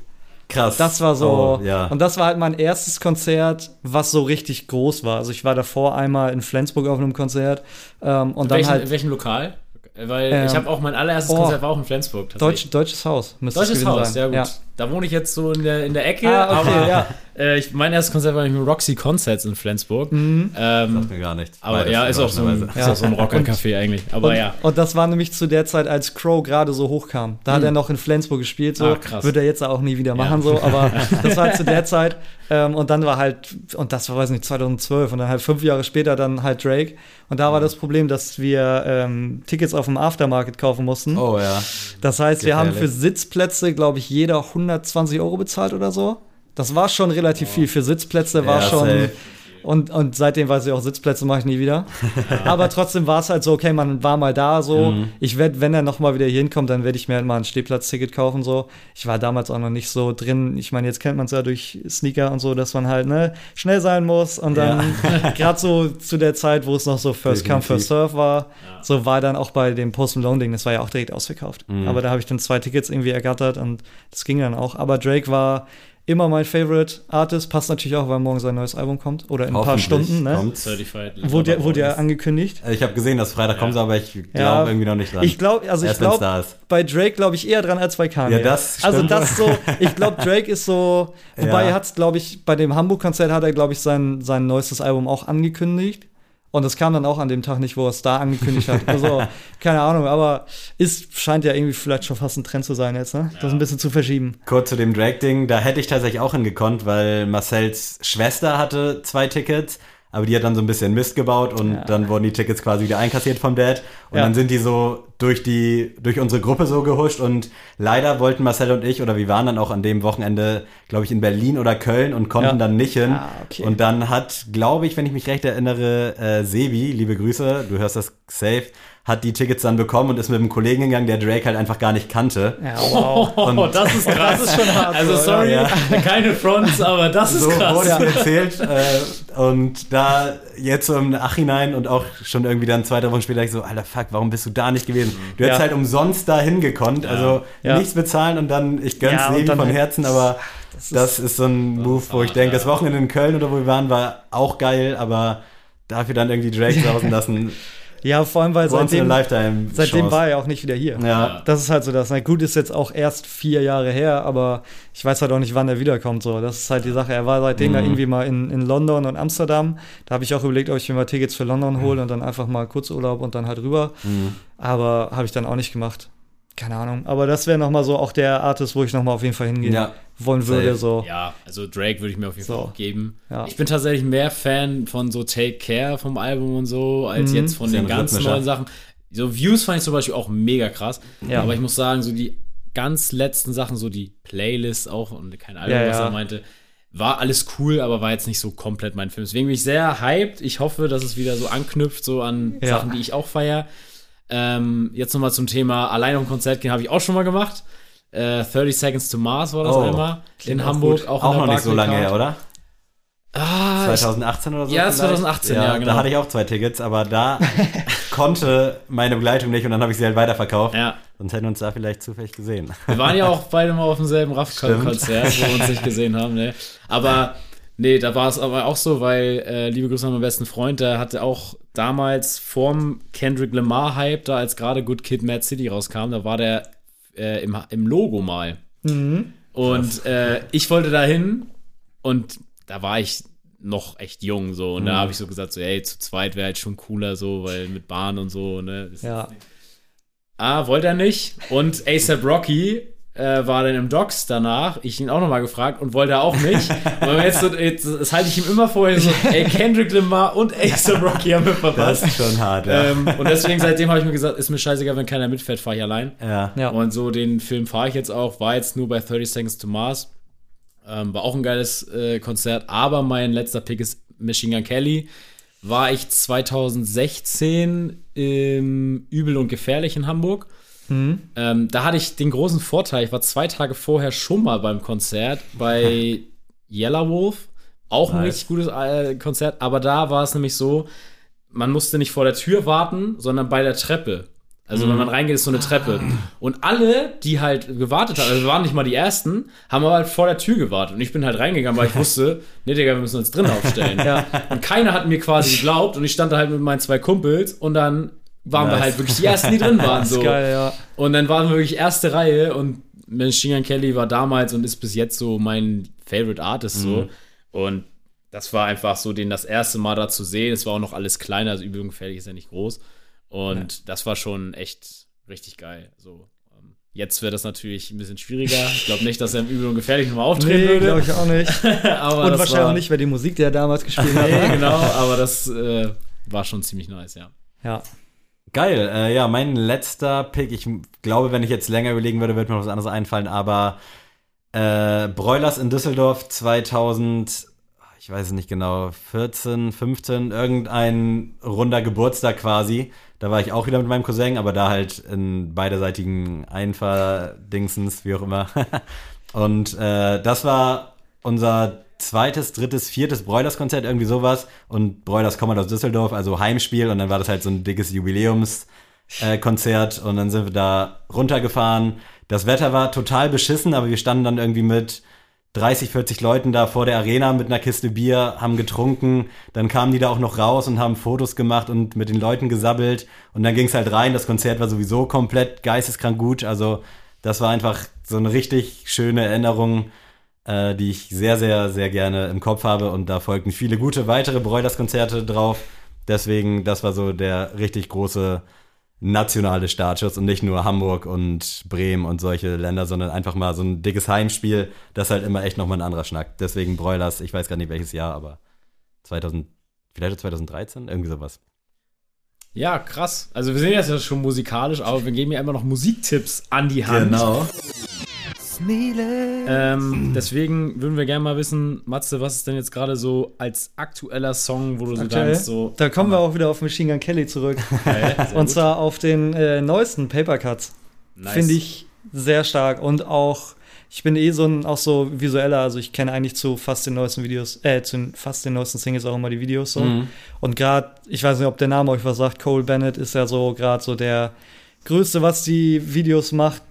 Krass. Das war so. Oh, ja. Und das war halt mein erstes Konzert, was so richtig groß war. Also ich war davor einmal in Flensburg auf einem Konzert ähm, und dann welchen, halt in welchem Lokal? Weil Ähm, ich habe auch mein allererstes oh. Konzert war auch in Flensburg. Deutsch, Deutsches Haus. Deutsches Haus, sein. ja gut. Da wohne ich jetzt so in der, in der Ecke, Ah, okay, aber ja. Äh, ich, mein erstes Konzert war nämlich mit Roxy Concerts in Flensburg. Ähm, Sagt mir gar nichts. aber Beides, ja, ist auch so ein, auch so ein Rockercafé eigentlich. Aber und, ja. und das war nämlich zu der Zeit, als Crow gerade so hochkam. Da hat er noch in Flensburg gespielt, so. Ah, krass. Wird er jetzt auch nie wieder machen, Ja. so. Aber <laughs> das war halt zu der Zeit. Ähm, und dann war halt, und das war, weiß nicht, 2012. Und dann halt fünf Jahre später dann halt Drake. Und da war das Problem, dass wir ähm, Tickets auf dem Aftermarket kaufen mussten. Oh ja. Das heißt, wir haben für Gefährlich. Sitzplätze, glaube ich, jeder 120 Euro bezahlt oder so. Das war schon relativ viel. Für Sitzplätze war Ja, schon. safe. Und, und seitdem weiß ich auch, Sitzplätze mache ich nie wieder. <laughs> Aber trotzdem war es halt so, okay, man war mal da so. Mhm. Ich werde, wenn er noch mal wieder hier hinkommt, dann werde ich mir halt mal ein Stehplatzticket kaufen so. Ich war damals auch noch nicht so drin. Ich meine, jetzt kennt man es ja durch Sneaker und so, dass man halt ne, schnell sein muss. Und dann gerade <laughs> so zu der Zeit, wo es noch so First Come, Definitiv. First Serve war, so war dann auch bei dem Post Malone Ding, das war ja auch direkt ausverkauft. Mhm. Aber da habe ich dann zwei Tickets irgendwie ergattert und das ging dann auch. Aber Drake war immer mein Favorite Artist. Passt natürlich auch, weil morgen sein neues Album kommt. Oder in ein paar Stunden, ne? Certified. Wurde, wurde ja angekündigt. Ich habe gesehen, dass Freitag kommt, aber ich glaube Ja. irgendwie noch nicht dran. Ich glaube, also ich Erst glaube, da ist. bei Drake glaube ich eher dran als bei Kanye. Ja, das Also stimmt. das so, ich glaube, Drake ist so, <laughs> wobei Ja. er hat glaube ich, bei dem Hamburg-Konzert hat er, glaube ich, sein, sein neuestes Album auch angekündigt. Und das kam dann auch an dem Tag nicht, wo er es da angekündigt hat. Also, <laughs> keine Ahnung, aber ist, scheint ja irgendwie vielleicht schon fast ein Trend zu sein jetzt, ne? Das ein bisschen zu verschieben. Kurz zu dem Drake-Ding, da hätte ich tatsächlich auch hingekonnt, weil Marcells Schwester hatte zwei Tickets, aber die hat dann so ein bisschen Mist gebaut und Ja. dann wurden die Tickets quasi wieder einkassiert vom Dad. Und Ja. dann sind die so durch die, durch unsere Gruppe so gehuscht und leider wollten Marcel und ich, oder wir waren dann auch an dem Wochenende, glaube ich, in Berlin oder Köln und konnten Ja. dann nicht hin. Ah, okay. Und dann hat, glaube ich, wenn ich mich recht erinnere, äh, Sebi, liebe Grüße, du hörst das safe, hat die Tickets dann bekommen und ist mit einem Kollegen gegangen, der Drake halt einfach gar nicht kannte. Ja, wow. <laughs> Oh, das ist <laughs> krass. Das ist schon hart, Also so, sorry, ja. <laughs> keine Fronts, aber das ist so krass. wurde es mir erzählt. äh, und da jetzt so im Nachhinein und auch schon irgendwie dann zwei, drei Wochen später ich so, Alter, fuck, warum bist du da nicht gewesen? Du hättest Ja. halt umsonst da hingekonnt, also Ja. nichts bezahlen und dann, ich gönn's Ja, dann von halt- Herzen, aber das ist, so ein Move, wo ich ah, denke, ja. das Wochenende in Köln oder wo wir waren, war auch geil, aber dafür dann irgendwie Drake sausen lassen, Ja, vor allem, weil once seitdem, seitdem war er auch nicht wieder hier. Ja. Das ist halt so das. Na gut, ist jetzt auch erst vier Jahre her, aber ich weiß halt auch nicht, wann er wiederkommt. So, das ist halt die Sache. Er war seitdem ja irgendwie mal in, in London und Amsterdam. Da habe ich auch überlegt, ob ich mir mal Tickets für London hole und dann einfach mal Kurzurlaub und dann halt rüber. Mhm. Aber habe ich dann auch nicht gemacht. Keine Ahnung. Aber das wäre noch mal so auch der Artist, wo ich noch mal auf jeden Fall hingehen Ja. wollen würde. So. Ja, also Drake würde ich mir auf jeden So. Fall auch geben. Ja. Ich bin tatsächlich mehr Fan von so Take Care vom Album und so, als Mhm. jetzt von den ganzen neuen Sachen. So Views fand ich zum Beispiel auch mega krass. Ja. Aber ich muss sagen, so die ganz letzten Sachen, so die Playlist auch und kein Album, Ja, was er meinte, war alles cool, aber war jetzt nicht so komplett mein Film. Deswegen bin ich sehr hyped. Ich hoffe, dass es wieder so anknüpft, so an Ja. Sachen, die ich auch feiere. Ähm, jetzt nochmal zum Thema allein auf ein Konzert gehen, habe ich auch schon mal gemacht. Äh, 30 Seconds to Mars war das Oh, einmal. In auch Hamburg, gut. auch, Auch noch nicht so lange her, oder? Ah, ich 2018 oder so? Ja, vielleicht? 2018, ja, genau. Da hatte ich auch zwei Tickets, aber da <laughs> konnte meine Begleitung nicht und dann habe ich sie halt weiterverkauft. Ja, Sonst hätten wir uns da vielleicht zufällig gesehen. wir waren ja auch beide mal auf demselben <laughs> Raff-Konzert, wo wir uns nicht gesehen haben, ne? Aber nee, da war es aber auch so, weil, äh, liebe Grüße an meinen besten Freund, der hatte auch damals vorm Kendrick Lamar-Hype, da als gerade Good Kid Mad City rauskam, da war der äh, im, im Logo mal. Mhm. Und äh, ich wollte da hin und da war ich noch echt jung so und da habe ich so gesagt so ey zu zweit wäre halt schon cooler so weil mit Bahn und so ne Das- Ja. Ah, wollte er nicht. Und ASAP Rocky äh, war dann im Docs danach. Ich ihn auch nochmal gefragt und wollte er auch nicht. <laughs> Aber jetzt, jetzt das halte ich ihm immer vorher so, <laughs> ey, Kendrick Lamar und ASAP Rocky haben wir Das verpasst. ist schon hart, ja. Ähm, und deswegen seitdem habe ich mir gesagt, ist mir scheißegal, wenn keiner mitfährt, fahre ich allein. ja. Ja. Und so den Film fahre ich jetzt auch. War jetzt nur bei 30 Seconds to Mars. Ähm, war auch ein geiles äh, Konzert. Aber mein letzter Pick ist Machine Gun Kelly. War ich 2016 im Übel und Gefährlich in Hamburg. Mhm. Ähm, da hatte ich den großen Vorteil, ich war zwei Tage vorher schon mal beim Konzert bei <laughs> Yellow Wolf. Auch ein Nice. richtig gutes äh, Konzert, aber da war es nämlich so, man musste nicht vor der Tür warten, sondern bei der Treppe. Also wenn man reingeht, ist so eine Treppe. Und alle, die halt gewartet haben, also wir waren nicht mal die Ersten, haben aber halt vor der Tür gewartet. Und ich bin halt reingegangen, weil ich <laughs> wusste, nee, Digga, wir müssen uns drin aufstellen. <laughs> Ja. Und keiner hat mir quasi geglaubt und ich stand da halt mit meinen zwei Kumpels und dann waren wir Nice. halt wirklich die Ersten, die drin <laughs> waren. So. geil, ja. Und dann waren wir wirklich erste Reihe und Machine Gun Kelly war damals und ist bis jetzt so mein Favorite Artist so. Mhm. Und das war einfach so, den das erste Mal da zu sehen. Es war auch noch alles kleiner, also Übung fertig ist ja nicht groß. Und das war schon echt richtig geil. So, ähm, jetzt wird das natürlich ein bisschen schwieriger. Ich glaube nicht, dass er im Übel und gefährlich nochmal auftreten Nee, würde. glaube ich auch nicht. <laughs> aber Und wahrscheinlich war, auch nicht, wer die Musik, die er damals gespielt <laughs> hat. Nee, ne? genau, aber das äh, war schon ziemlich nice, ja. Ja. Geil, äh, ja, mein letzter Pick, ich glaube, wenn ich jetzt länger überlegen würde, würde mir noch was anderes einfallen, aber äh, Broilers in Düsseldorf 2000, ich weiß es nicht genau, 14, 15, irgendein runder Geburtstag quasi. Da war ich auch wieder mit meinem Cousin, aber da halt in beiderseitigen Einfahrdingsens, wie auch immer. <laughs> Und äh, das war unser zweites, drittes, viertes Broilers-Konzert, irgendwie sowas. Und Broilers kommen halt aus Düsseldorf, also Heimspiel. Und dann war das halt so ein dickes Jubiläumskonzert. und dann sind wir da runtergefahren. Das Wetter war total beschissen, aber wir standen dann irgendwie mit 30, 40 Leuten da vor der Arena mit einer Kiste Bier, haben getrunken, dann kamen die da auch noch raus und haben Fotos gemacht und mit den Leuten gesabbelt und dann ging es halt rein. Das Konzert war sowieso komplett geisteskrank gut. Also das war einfach so eine richtig schöne Erinnerung, äh, die ich sehr, sehr, sehr gerne im Kopf habe und da folgten viele gute weitere Broilers-Konzerte drauf. Deswegen, das war so der richtig große nationale Startschuss und nicht nur Hamburg und Bremen und solche Länder, sondern einfach mal so ein dickes Heimspiel, das ist halt immer echt nochmal ein anderer Schnack. Deswegen Broilers, ich weiß gar nicht welches Jahr, aber 2000, vielleicht 2013, irgendwie sowas. Ja, krass. Also wir sind jetzt ja schon musikalisch, aber wir geben ja immer noch Musiktipps an die Hand. Genau. Ähm, deswegen würden wir gerne mal wissen, Matze, was ist denn jetzt gerade so als aktueller Song, wo du so Aktuell. so. Da kommen wir auch wieder auf Machine Gun Kelly zurück. <laughs> Sehr Und gut. zwar auf den äh, neuesten Paper Cuts. Nice. Finde ich sehr stark. Und auch, ich bin eh so ein auch so visueller, also ich kenne eigentlich zu fast den neuesten Videos, äh, zu fast den neuesten Singles auch immer die Videos so. Mhm. Und gerade, ich weiß nicht, ob der Name euch was sagt, Cole Bennett ist ja so gerade so der Größte, was die Videos macht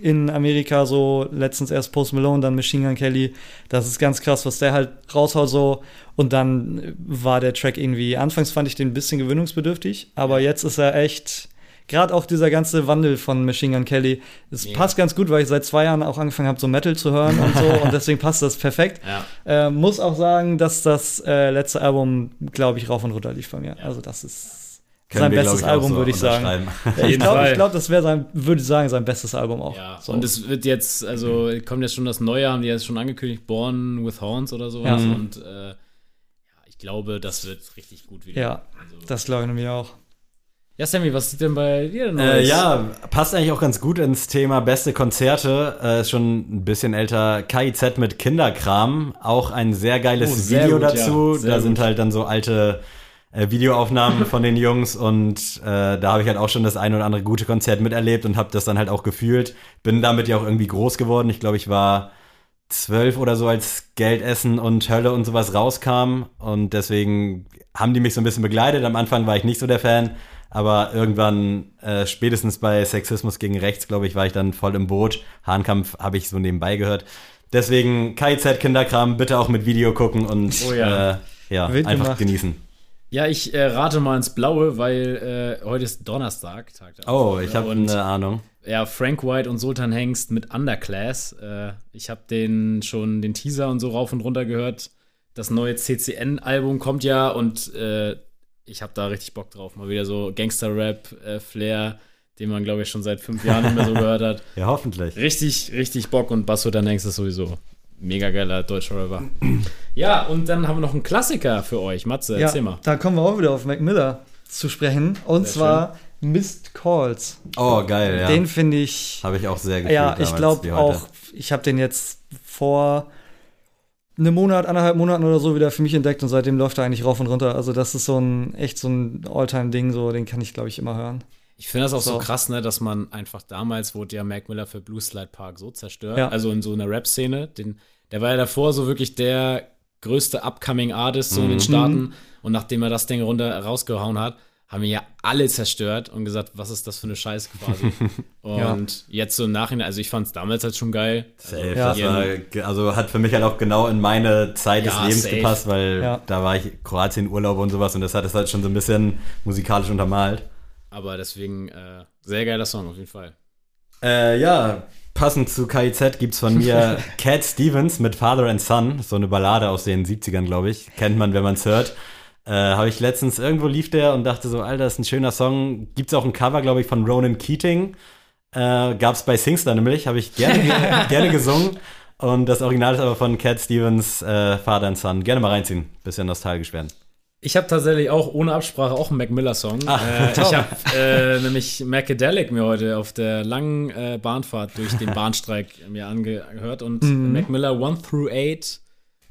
in Amerika, so letztens erst Post Malone, dann Machine Gun Kelly. Das ist ganz krass, was der halt raushaut so. Und dann war der Track irgendwie, anfangs fand ich den ein bisschen gewöhnungsbedürftig, aber jetzt ist er echt, gerade auch dieser ganze Wandel von Machine Gun Kelly, es Mega. passt ganz gut, weil ich seit zwei Jahren auch angefangen habe, so Metal zu hören und so. <laughs> und deswegen passt das perfekt. Ja. Äh, muss auch sagen, dass das äh, letzte Album, glaube ich, rauf und runter lief bei mir. Also das ist Können sein wir, bestes ich, Album, so würde ich sagen. <laughs> ich glaube, glaub, das wäre sein, würde ich sagen, sein bestes Album auch. Ja, So. und es wird jetzt, also kommt jetzt schon das Neue, haben die jetzt schon angekündigt, Born with Horns oder sowas. Ja. Und äh, ja, ich glaube, das wird richtig gut wieder. Ja, also, das glaube ich nämlich auch. ja, Sammy, was sieht denn bei dir denn Äh, Neues? ja, passt eigentlich auch ganz gut ins Thema beste Konzerte. Äh, ist schon ein bisschen älter. KIZ mit Kinderkram. Auch ein sehr geiles Oh, sehr Video gut, dazu. ja. Da sind gut. halt dann so alte äh, Videoaufnahmen von den Jungs und äh, da habe ich halt auch schon das ein oder andere gute Konzert miterlebt und habe das dann halt auch gefühlt. Bin damit ja auch irgendwie groß geworden. Ich glaube, ich war zwölf oder so, als Geldessen und Hölle und sowas rauskam. Und deswegen haben die mich so ein bisschen begleitet. Am Anfang war ich nicht so der Fan, aber irgendwann, äh, spätestens bei Sexismus gegen Rechts, glaube ich, war ich dann voll im Boot. Hahnkampf habe ich so nebenbei gehört. Deswegen KIZ Kinderkram bitte auch mit Video gucken und Oh ja. äh, ja einfach gemacht. genießen. Ja, ich äh, rate mal ins Blaue, weil äh, heute ist Donnerstag, Tag der Oh, Aufnahme. ich habe eine Ahnung. ja, Frank White und Sultan Hengst mit Underclass. Äh, ich habe den schon den Teaser und so rauf und runter gehört. Das neue CCN-Album kommt ja und äh, ich habe da richtig Bock drauf. Mal wieder so Gangster-Rap-Flair, den man, glaube ich, schon seit fünf Jahren nicht mehr so <laughs> gehört hat. Ja, hoffentlich. Richtig, richtig Bock und Basso dann Hengst ist sowieso mega geiler deutscher Rapper. ja, und dann haben wir noch einen Klassiker für euch. Matze, Ja, erzähl mal. da kommen wir auch wieder auf Mac Miller zu sprechen. Und Sehr zwar Missed Calls. Oh, geil, ja. Den finde ich. Habe ich auch sehr gefühlt Ja, ich glaube auch, ich habe den jetzt vor einem Monat, anderthalb Monaten oder so wieder für mich entdeckt und seitdem läuft er eigentlich rauf und runter. Also das ist so ein echt so ein Alltime-Ding, so den kann ich, glaube ich, immer hören. Ich finde das auch so. So. krass, ne, dass man einfach damals wurde ja Mac Miller für Blue Slide Park so zerstört. Ja. Also in so einer Rap-Szene. Den- Der war ja davor so wirklich der größte Upcoming Artist so in den Mhm. Staaten. Und nachdem er das Ding runter rausgehauen hat, haben wir ja alle zerstört und gesagt, was ist das für eine Scheiße quasi. <laughs> und jetzt so im Nachhinein, also ich fand es damals halt schon geil. Safe, Ja. das war, also hat für mich halt auch genau in meine Zeit Ja, des Lebens safe. gepasst, weil Ja. da war ich Kroatien Urlaub und sowas und das hat es halt schon so ein bisschen musikalisch untermalt. Aber deswegen, äh, sehr geiler Song auf jeden Fall. Äh, ja, passend zu KIZ gibt's von mir <laughs> Cat Stevens mit Father and Son, so eine Ballade aus den 70ern, glaube ich. Kennt man, wenn man's hört. Äh, Habe ich letztens irgendwo lief der und dachte so, Alter, das ist ein schöner Song. Gibt's auch ein Cover, glaube ich, von Ronan Keating. Äh, gab's bei Singstar nämlich, habe ich gerne, <laughs> gerne gesungen. Und das Original ist aber von Cat Stevens, äh, Father and Son. Gerne mal reinziehen, bisschen nostalgisch werden. Ich habe tatsächlich auch ohne Absprache auch einen Mac Miller Song. Ach, äh, ich habe äh, nämlich Macadelic mir heute auf der langen äh, Bahnfahrt durch den Bahnstreik mir angehört und Mhm. Mac Miller 1 through 8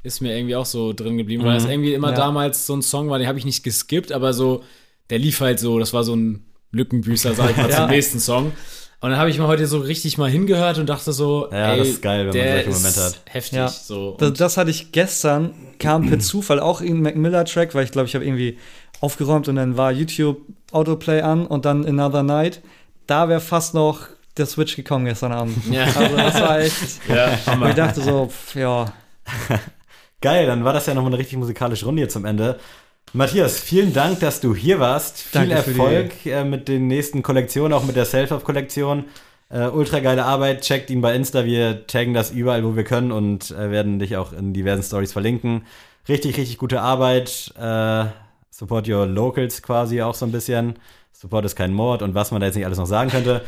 ist mir irgendwie auch so drin geblieben, weil das irgendwie immer Ja. damals so ein Song war, den habe ich nicht geskippt, aber so, der lief halt so, das war so ein Lückenbüßer, sag ich mal, <laughs> Ja. zum nächsten Song. Und dann habe ich mal heute so richtig mal hingehört und dachte so, Ja, ey, das ist geil, wenn man der solche ist Momente hat. Heftig, Ja. so. Das, das hatte ich gestern, kam per <clears throat> Zufall auch irgendein Mac Miller-Track, weil ich glaube, ich habe irgendwie aufgeräumt und dann war YouTube Autoplay an und dann Another Night. Da wäre fast noch der Switch gekommen gestern Abend. <laughs> Ja. Also das war echt, <laughs> ja, ich dachte so, pff, ja, <laughs> Geil, dann war das ja nochmal eine richtig musikalische Runde hier zum Ende. Matthias, vielen Dank, dass du hier warst. Viel Danke die- Erfolg äh, mit den nächsten Kollektionen, auch mit der Self-Help-Kollektion. Äh, ultra geile Arbeit. Checkt ihn bei Insta. Wir taggen das überall, wo wir können und äh, werden dich auch in diversen Stories verlinken. Richtig, richtig gute Arbeit. Äh, support your locals quasi auch so ein bisschen. Support ist kein Mord und was man da jetzt nicht alles noch sagen könnte.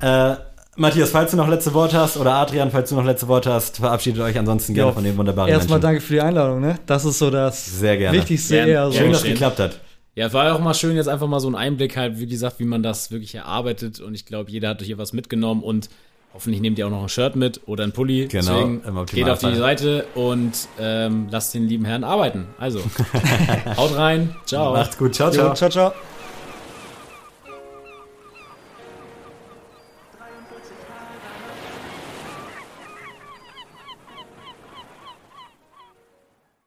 Äh, Matthias, falls du noch letzte Worte hast oder Adrian, falls du noch letzte Worte hast, verabschiedet euch ansonsten gerne Ja, von den wunderbaren erstmal Menschen. danke für die Einladung, ne? Das ist so das Sehr gerne. Wichtigste Gern. eher so. Schön, dass es geklappt hat. Ja, es war ja auch mal schön, jetzt einfach mal so ein Einblick halt, wie gesagt, wie man das wirklich erarbeitet. Und ich glaube, jeder hat hier was mitgenommen und hoffentlich nehmt ihr auch noch ein Shirt mit oder ein Pulli. Genau, Deswegen geht auf die Seite und ähm, lasst den lieben Herrn arbeiten. Also, <laughs> haut rein. Ciao. Macht's gut. Ciao, Jo, ciao. ciao, ciao.